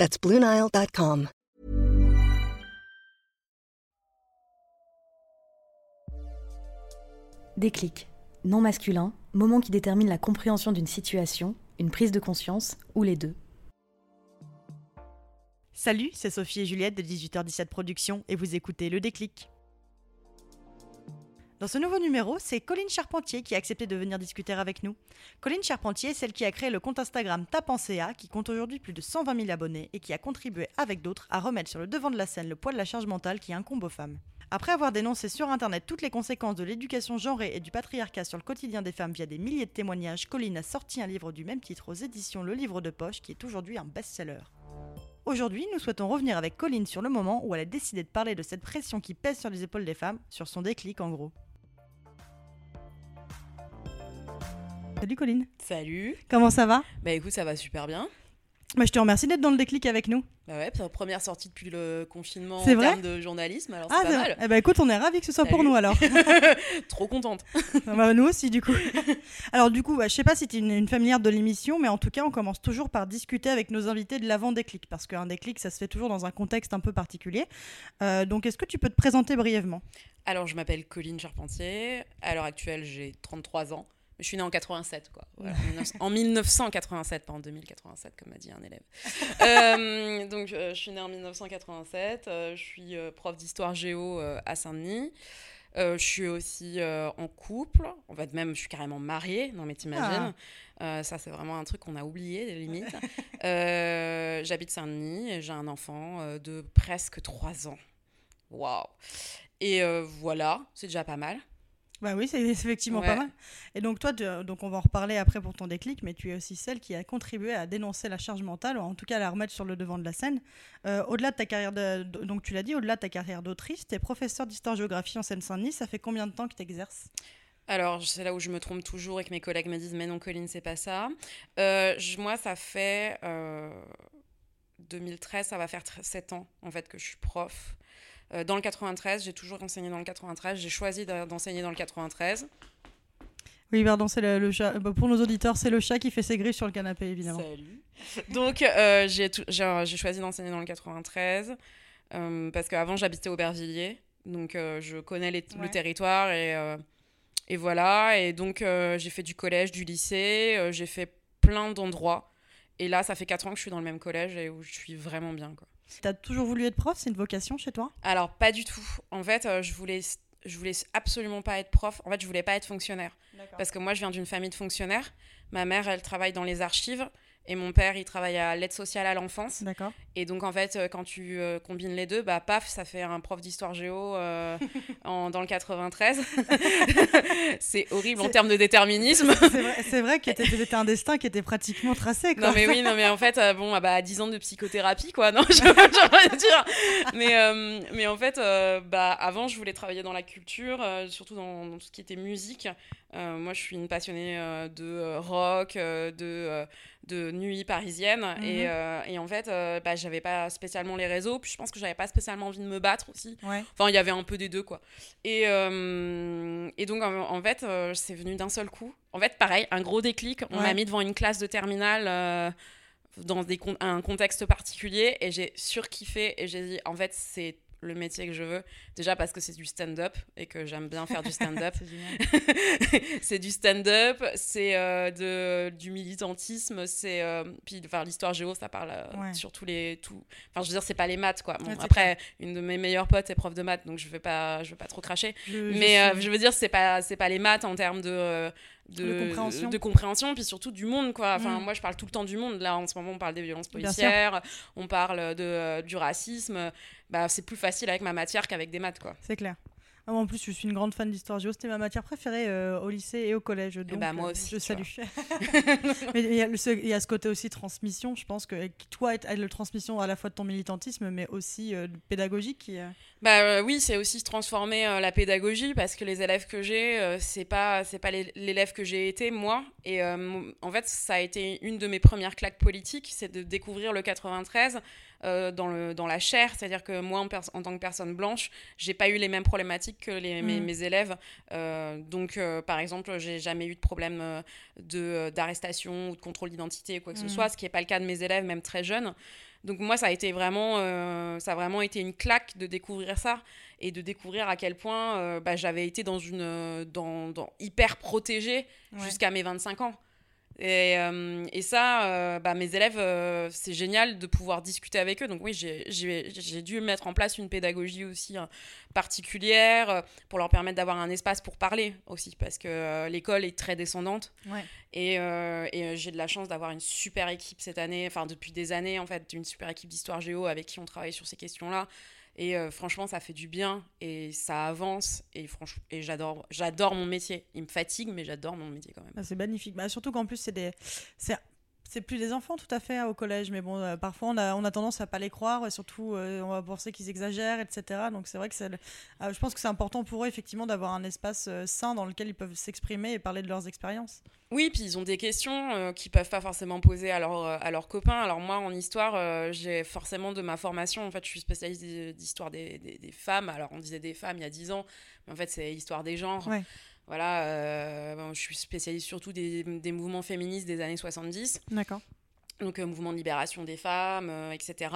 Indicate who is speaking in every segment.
Speaker 1: That's BlueNile.com.
Speaker 2: Déclic. Non masculin, moment qui détermine la compréhension d'une situation, une prise de conscience ou les deux.
Speaker 3: Salut, c'est Sophie et Juliette de 18h17 Productions et vous écoutez Le Déclic. Dans ce nouveau numéro, c'est Colline Charpentier qui a accepté de venir discuter avec nous. Colline Charpentier est celle qui a créé le compte Instagram Tapenséa, qui compte aujourd'hui plus de 120 000 abonnés et qui a contribué avec d'autres à remettre sur le devant de la scène le poids de la charge mentale qui incombe aux femmes. Après avoir dénoncé sur Internet toutes les conséquences de l'éducation genrée et du patriarcat sur le quotidien des femmes via des milliers de témoignages, Colline a sorti un livre du même titre aux éditions Le Livre de Poche, qui est aujourd'hui un best-seller. Aujourd'hui, nous souhaitons revenir avec Colline sur le moment où elle a décidé de parler de cette pression qui pèse sur les épaules des femmes, sur son déclic en gros. Salut Colline.
Speaker 4: Salut.
Speaker 3: Comment ça va?
Speaker 4: Bah écoute, ça va super bien.
Speaker 3: bah, Je te remercie d'être dans le déclic avec nous.
Speaker 4: Bah ouais, c'est la première sortie depuis le confinement en
Speaker 3: C'est vrai?
Speaker 4: termes de journalisme, alors
Speaker 3: Ah,
Speaker 4: c'est pas mal.
Speaker 3: Eh ben, écoute, on est ravis que ce soit pour nous alors.
Speaker 4: Trop contente.
Speaker 3: Ah bah, nous aussi, du coup. Alors, du coup, bah, je sais pas si tu es une, une familière de l'émission, mais en tout cas, on commence toujours par discuter avec nos invités de l'avant-déclic, parce qu'un déclic, ça se fait toujours dans un contexte un peu particulier. Euh, donc, est-ce que tu peux te présenter brièvement?
Speaker 4: Alors je m'appelle Colline Charpentier. À l'heure actuelle, j'ai 33 ans. Je suis née en 87, quoi. Voilà, en 19- en 1987, pas en 2087, comme m'a dit un élève. Euh, donc, euh, je suis née en 1987. euh, je suis euh, prof d'histoire géo à Saint-Denis. Je suis aussi en couple. En fait, même, je suis carrément mariée. Non, mais t'imagines. Euh, ça, c'est vraiment un truc qu'on a oublié, les limites. J'habite Saint-Denis et j'ai un enfant de presque 3 ans. Waouh! Et voilà, c'est déjà pas mal.
Speaker 3: Bah oui, c'est effectivement
Speaker 4: Ouais.
Speaker 3: pas mal. Et donc, toi, tu- donc on va en reparler après pour ton déclic, mais tu es aussi celle qui a contribué à dénoncer la charge mentale, ou en tout cas à la remettre sur le devant de la scène. Euh, au-delà de ta carrière, de, donc tu l'as dit, au-delà de ta carrière d'autrice, tu es professeur d'histoire-géographie en Seine-Saint-Denis. Ça fait combien de temps que tu exerces
Speaker 4: Alors, c'est là où je me trompe toujours et que mes collègues me disent Mais non, Colline, c'est pas ça. Euh, je- moi, ça fait euh, 2013, ça va faire 7 ans en fait que je suis prof. Euh, dans le 93, j'ai toujours enseigné dans le 93. J'ai choisi d'enseigner dans le 93.
Speaker 3: Oui, pardon, c'est le, le chat. Bah, pour nos auditeurs, c'est le chat qui fait ses griffes sur le canapé, évidemment.
Speaker 4: Salut. Donc, euh, j'ai choisi d'enseigner dans le 93 euh, parce qu'avant, j'habitais Aubervilliers. Donc, euh, je connais les-
Speaker 3: Ouais.
Speaker 4: le territoire et, euh, et voilà. Et donc, euh, j'ai fait du collège, du lycée. euh, j'ai fait plein d'endroits. Et là, ça fait 4 ans que je suis dans le même collège et où je suis vraiment bien. Quoi.
Speaker 3: Tu as toujours voulu être prof C'est une vocation chez toi?
Speaker 4: Alors, pas du tout. En fait, euh, je voulais. Je voulais absolument pas être prof. En fait, je voulais pas être fonctionnaire. Parce que moi, je viens d'une famille de fonctionnaires. Ma mère, elle travaille dans les archives. Et mon père, il travaille à l'aide sociale à l'enfance.
Speaker 3: D'accord.
Speaker 4: Et donc, en fait, euh, quand tu euh, combines les deux, bah, paf, ça fait un prof d'histoire géo euh, en, dans le 93. c'est horrible en termes de déterminisme.
Speaker 3: C'est vrai, que c'était un destin qui était pratiquement tracé. Quoi.
Speaker 4: Non mais oui, non mais en fait, euh, bon, ah bah 10 ans de psychothérapie quoi, non, je dire. Mais, mais en fait, bah, avant, je voulais travailler dans la culture, surtout dans, dans tout ce qui était musique. Moi, je suis une passionnée de rock, de, de nuit parisienne.
Speaker 3: Mhm.
Speaker 4: et, euh, et en fait, euh, bah, j'avais pas spécialement les réseaux, puis je pense que j'avais pas spécialement envie de me battre aussi.
Speaker 3: Ouais.
Speaker 4: Enfin, il y avait un peu des deux, quoi. Et, euh, et donc, en, en fait, c'est venu d'un seul coup. En fait, pareil, un gros déclic. On
Speaker 3: Ouais.
Speaker 4: m'a mis devant une classe de terminale dans des con- un contexte particulier et j'ai surkiffé et j'ai dit, en fait, c'est le métier que je veux. Déjà parce que c'est du stand-up et que j'aime bien faire du stand-up.
Speaker 3: C'est
Speaker 4: du stand-up, c'est euh, de, du militantisme, c'est euh, puis enfin l'histoire géo ça parle euh,
Speaker 3: Ouais.
Speaker 4: sur tous les tout. Enfin je veux dire c'est pas les maths quoi. Bon,
Speaker 3: Ouais,
Speaker 4: après une de mes meilleures potes est prof de maths donc je vais pas je vais pas trop cracher. Mais euh,
Speaker 3: suis-
Speaker 4: je veux dire c'est pas c'est pas les maths en termes de de,
Speaker 3: compréhension.
Speaker 4: de compréhension, puis surtout du monde quoi. Enfin
Speaker 3: Mm.
Speaker 4: moi je parle tout le temps du monde. Là en ce moment on parle des violences policières, on parle de euh, du racisme. Bah c'est plus facile avec ma matière qu'avec des maths quoi.
Speaker 3: C'est clair. Ah, en plus, je suis une grande fan d'histoire géo. C'était ma matière préférée euh, au lycée et au collège. Donc,
Speaker 4: bah, moi
Speaker 3: euh,
Speaker 4: aussi,
Speaker 3: je salue. mais il y, a ce- il y a ce côté aussi transmission. Je pense que toi, être le transmission à la fois de ton militantisme, mais aussi euh, pédagogique. Qui, euh,
Speaker 4: Bah oui, c'est aussi transformer la pédagogie parce que les élèves que j'ai, c'est pas c'est pas l'élève que j'ai été moi. Et en fait, ça a été une de mes premières claques politiques, c'est de découvrir le 93 euh, dans le dans la chair. C'est-à-dire que moi, en, en tant que personne blanche, j'ai pas eu les mêmes problématiques que les, mes,
Speaker 3: Mhm.
Speaker 4: mes élèves. Euh, donc, euh, par exemple, j'ai jamais eu de problème de d'arrestation ou de contrôle d'identité ou quoi que ce soit, ce qui est pas le cas de mes élèves, même très jeunes. Donc moi, ça a été vraiment, euh, ça a vraiment été une claque de découvrir ça et de découvrir à quel point euh, bah, j'avais été dans une, dans, dans- hyper protégée
Speaker 3: Ouais.
Speaker 4: jusqu'à mes 25 ans. Et, euh, et ça, euh, bah, mes élèves, euh, c'est génial de pouvoir discuter avec eux. Donc oui, j'ai- dû mettre en place une pédagogie aussi euh, particulière pour leur permettre d'avoir un espace pour parler aussi, parce que l'école est très descendante.
Speaker 3: Ouais.
Speaker 4: Et, et, j'ai de la chance d'avoir une super équipe cette année, enfin depuis des années en fait, une super équipe d'histoire géo avec qui on travaille sur ces questions-là. Et euh, franchement, ça fait du bien et ça avance. Et franchement, j'adore, j'adore mon métier. Il me fatigue, mais j'adore mon métier quand même.
Speaker 3: Ah, c'est magnifique. Bah, surtout qu'en plus, c'est des. C'est... C'est plus des enfants tout à fait hein, au collège, mais bon, euh, parfois on a, on a tendance à pas les croire et surtout euh, on va penser qu'ils exagèrent, etc. Donc c'est vrai que c'est, euh, je pense que c'est important pour eux effectivement d'avoir un espace sain dans lequel ils peuvent s'exprimer et parler de leurs expériences.
Speaker 4: Oui, puis ils ont des questions qu'ils peuvent pas forcément poser à, leur, à leurs copains. Alors moi, en histoire, j'ai forcément de ma formation, en fait, je suis spécialiste d'histoire des, des- des femmes. Alors on disait des femmes il y a 10 ans, mais en fait c'est histoire des genres.
Speaker 3: Ouais.
Speaker 4: Voilà, euh, je suis spécialiste surtout des, des mouvements féministes des années 70.
Speaker 3: D'accord.
Speaker 4: Donc euh, mouvement de libération des femmes, euh, etc.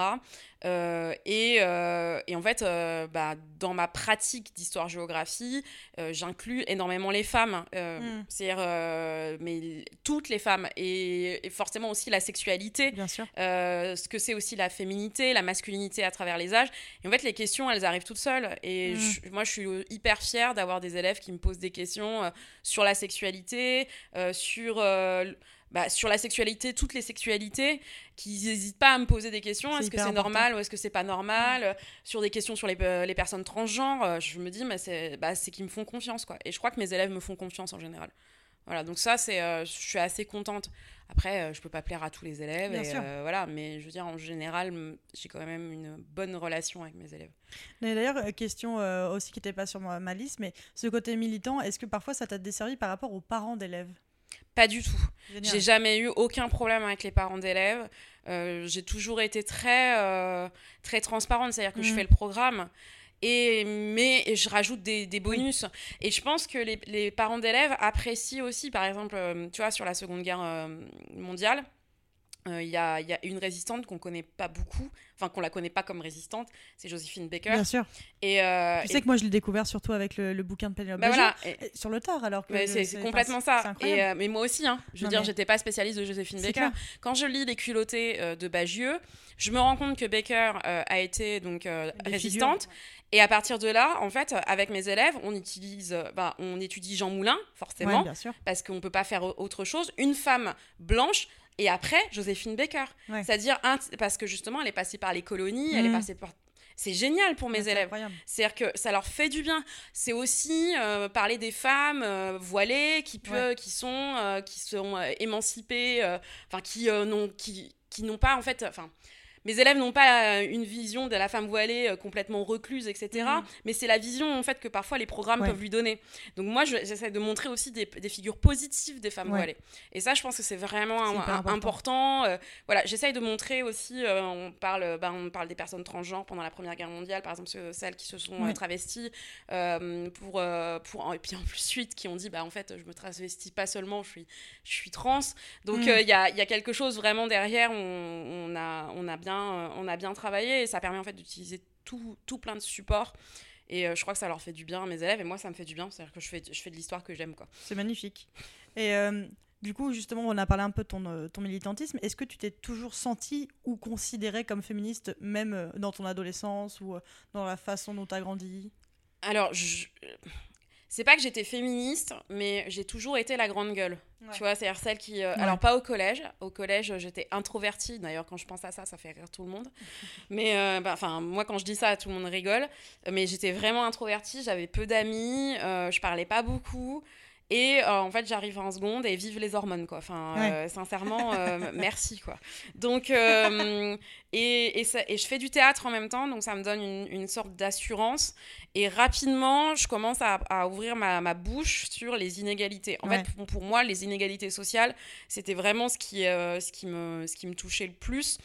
Speaker 4: Euh, et, euh, et en fait, euh, bah, dans ma pratique d'histoire-géographie, euh, j'inclus énormément les femmes, euh,
Speaker 3: Mm.
Speaker 4: c'est-à-dire euh, mais toutes les femmes, et, et forcément aussi la sexualité,
Speaker 3: Bien sûr.
Speaker 4: euh, ce que c'est aussi la féminité, la masculinité à travers les âges. Et en fait, les questions, elles arrivent toutes seules. Et
Speaker 3: Mm.
Speaker 4: je- moi, je suis euh, hyper fière d'avoir des élèves qui me posent des questions euh, sur la sexualité, euh, sur, euh, bah, sur la sexualité, toutes les sexualités, qui n'hésitent pas à me poser des questions. Est-ce que c'est normal ou est-ce que c'est pas normal? Sur des questions sur les, euh, les personnes transgenres, euh, je me dis, mais c'est bah, c'est qu'ils me font confiance. Quoi. Et je crois que mes élèves me font confiance en général. Voilà, donc ça, c'est, euh, je suis assez contente. Après, euh, je peux pas plaire à tous les élèves, et, euh, voilà, mais je veux dire, en général, j'ai quand même une bonne relation avec mes élèves.
Speaker 3: D'ailleurs, question aussi qui n'était pas sur ma, ma liste, mais ce côté militant, est-ce que parfois ça t'a desservi par rapport aux parents d'élèves?
Speaker 4: Pas du tout. J'ai jamais eu aucun problème avec les parents d'élèves. Euh, j'ai toujours été très, euh, très transparente, c'est-à-dire que je
Speaker 3: Mhm.
Speaker 4: fais le programme. Et, mais et je rajoute des, des bonus. Et je pense que les, les parents d'élèves apprécient aussi, par exemple, euh, tu vois, sur la Seconde Guerre euh, euh, il y, a, il y a une résistante qu'on connaît pas beaucoup, enfin qu'on la connaît pas comme résistante, c'est Joséphine Baker.
Speaker 3: Bien sûr.
Speaker 4: Et, euh,
Speaker 3: Tu
Speaker 4: et-
Speaker 3: sais que moi je l'ai découvert surtout avec le, le bouquin de Pénélope
Speaker 4: bah voilà, et-
Speaker 3: et sur le tard alors que
Speaker 4: c'est
Speaker 3: enfin,
Speaker 4: complètement ça. Et, euh, mais moi aussi, hein. je veux
Speaker 3: Non,
Speaker 4: dire,
Speaker 3: mais-
Speaker 4: j'étais pas spécialiste de Joséphine Baker.
Speaker 3: clair.
Speaker 4: Quand je lis Les culottés euh, de Bagieux, je me rends compte que Baker euh, a été donc euh, résistante.
Speaker 3: figures.
Speaker 4: Et à partir de là, en fait, avec mes élèves, on utilise, euh, bah, on étudie Jean Moulin, forcément,
Speaker 3: Ouais, bien sûr.
Speaker 4: parce qu'on peut pas faire autre chose. Une femme blanche. Et après, Joséphine Baker.
Speaker 3: Ouais.
Speaker 4: C'est-à-dire, parce que justement, elle est passée par les colonies, elle est
Speaker 3: Mhm.
Speaker 4: passée par. C'est génial pour mes
Speaker 3: Ouais,
Speaker 4: élèves. C'est-à-dire que ça leur fait du bien. C'est aussi euh, parler des femmes euh, voilées qui, peut, qui sont, euh, qui sont émancipées, enfin qui n'ont qui, qui n'ont pas en fait, enfin. Mes élèves n'ont pas euh, une vision de la femme voilée euh, complètement recluse, etc.
Speaker 3: Mhm.
Speaker 4: Mais c'est la vision en fait que parfois les programmes
Speaker 3: Ouais.
Speaker 4: peuvent lui donner. Donc moi, je- j'essaie de montrer aussi des, des figures positives des femmes
Speaker 3: Ouais.
Speaker 4: voilées. Et ça, je pense que c'est vraiment un- un-
Speaker 3: important.
Speaker 4: important. Euh, voilà, j'essaye de montrer aussi. euh, on parle, bah, on parle des personnes transgenres pendant la Première Guerre mondiale, par exemple ce- celles qui se sont
Speaker 3: Ouais.
Speaker 4: travesties pour, pour et puis en plus suite qui ont dit bah en fait je me travestis pas seulement, je suis je suis trans. Donc
Speaker 3: Mm.
Speaker 4: il y, a, y a quelque chose vraiment derrière. On, on a on a bien euh, on a bien travaillé et ça permet en fait d'utiliser tout, tout plein de supports. Et euh, je crois que ça leur fait du bien à mes élèves et moi ça me fait du bien. C'est-à-dire que je fais, je fais de l'histoire que j'aime quoi.
Speaker 3: C'est magnifique. Et euh, du coup, justement, on a parlé un peu de ton, ton militantisme. Est-ce que tu t'es toujours senti ou considéré comme féministe, même dans ton adolescence ou dans la façon dont tu as grandi?
Speaker 4: Alors, je- c'est pas que j'étais féministe, mais j'ai toujours été la grande gueule.
Speaker 3: Ouais.
Speaker 4: Tu vois, c'est-à-dire celle qui. euh,
Speaker 3: Ouais.
Speaker 4: Alors, pas au collège. Au collège, j'étais introvertie. D'ailleurs, quand je pense à ça, ça fait rire tout le monde. Mais, euh, bah, enfin, moi, quand je dis ça, tout le monde rigole. Mais j'étais vraiment introvertie. J'avais peu d'amis. euh, je parlais pas beaucoup. Et euh, en fait, j'arrive en seconde et vive les hormones, quoi. Enfin,
Speaker 3: Ouais.
Speaker 4: euh, sincèrement, euh, merci, quoi. Donc, et, et, ça- et je fais du théâtre en même temps, donc ça me donne une, une sorte d'assurance. Et rapidement, je commence à, à ouvrir ma, ma bouche sur les inégalités. En
Speaker 3: Ouais.
Speaker 4: fait, pour, pour moi, les inégalités sociales, c'était vraiment ce qui, ce, qui me, ce qui me touchait le plus.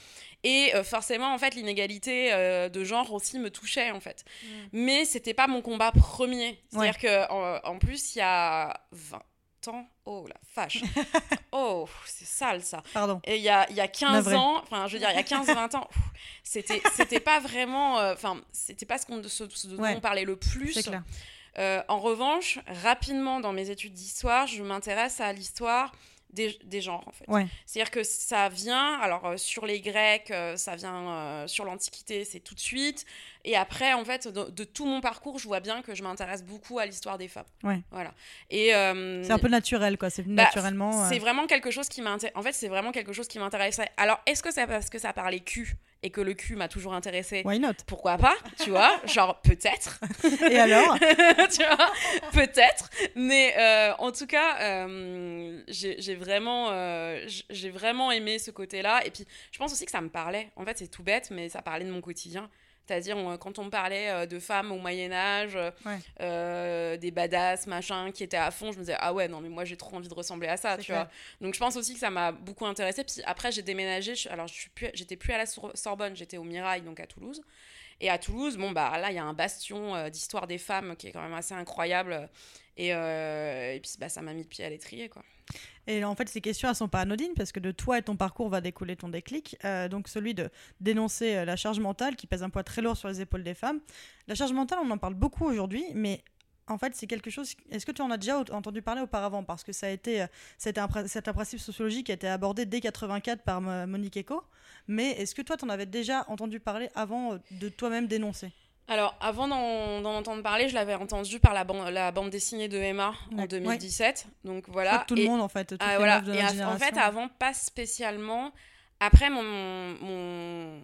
Speaker 4: Et euh, forcément, en fait, l'inégalité euh, de genre aussi me touchait, en fait. Mais c'était pas mon combat premier. C'est-à-dire que en, en plus, il y a 20 ans... Oh la vache Oh, c'est sale, ça
Speaker 3: Pardon.
Speaker 4: et il y a, y a 15
Speaker 3: Navré.
Speaker 4: ans, enfin, je veux dire, il y a 15-20 ans, c'était, c'était pas vraiment. euh, Enfin, c'était pas ce, qu'on, ce, ce dont
Speaker 3: Ouais.
Speaker 4: on parlait le plus.
Speaker 3: C'est clair.
Speaker 4: Euh, en revanche, rapidement, dans mes études d'histoire, je m'intéresse à l'histoire des, des genres, en fait.
Speaker 3: Ouais.
Speaker 4: C'est-à-dire que ça vient, alors euh, sur les Grecs, euh, ça vient euh, sur l'Antiquité, c'est tout de suite. Et après, en fait, de, de tout mon parcours, je vois bien que je m'intéresse beaucoup à l'histoire des femmes.
Speaker 3: Ouais.
Speaker 4: Voilà. Et,
Speaker 3: C'est un peu naturel, quoi. C'est
Speaker 4: bah,
Speaker 3: naturellement.
Speaker 4: c'est vraiment quelque chose qui m'intéresse. En fait, c'est vraiment quelque chose qui m'intéressait. Alors, est-ce que c'est parce que ça parlait cul? Et que le cul m'a toujours intéressé
Speaker 3: Why not?
Speaker 4: Pourquoi pas Tu vois Genre, peut-être.
Speaker 3: Et alors?
Speaker 4: Tu vois Peut-être. Mais euh, en tout cas, euh, j'ai vraiment, euh, j'ai vraiment aimé ce côté-là. Et puis, je pense aussi que ça me parlait. En fait, c'est tout bête, mais ça parlait de mon quotidien. C'est-à-dire, quand on me parlait euh, de femmes au Moyen-Âge,
Speaker 3: Ouais.
Speaker 4: euh, des badass, machin, qui étaient à fond, je me disais, ah ouais, non, mais moi, j'ai trop envie de ressembler à ça, tu
Speaker 3: clair.
Speaker 4: vois. Donc, je pense aussi que ça m'a beaucoup intéressée. Puis après, j'ai déménagé. je- alors, je suis plus, j'étais plus à la Sorbonne, j'étais au Mirail, donc à Toulouse. Et à Toulouse, bon, bah là, il y a un bastion euh, d'histoire des femmes qui est quand même assez incroyable. Et, euh, et puis, bah, ça m'a mis le pied à l'étrier, quoi.
Speaker 3: Et en fait, ces questions, elles sont pas anodines parce que de toi et ton parcours va découler ton déclic. Euh, donc, celui de dénoncer euh, la charge mentale qui pèse un poids très lourd sur les épaules des femmes. La charge mentale, on en parle beaucoup aujourd'hui, mais en fait, c'est quelque chose. Est-ce que tu en as déjà entendu parler auparavant? Parce que ça a été, euh, c'est un principe sociologique qui a été abordé dès 84 par Mo- Monique Eco. Mais est-ce que toi, tu en avais déjà entendu parler avant de toi-même dénoncer?
Speaker 4: Alors, avant d'en entendre parler, je l'avais entendu par la, ban- la bande dessinée de Emma en
Speaker 3: Ouais.
Speaker 4: 2017. Donc
Speaker 3: Je
Speaker 4: voilà.
Speaker 3: crois que tout le
Speaker 4: Et-
Speaker 3: monde, en fait.
Speaker 4: Ah, voilà.
Speaker 3: de
Speaker 4: Et en fait, avant, pas spécialement. Après, mon, mon,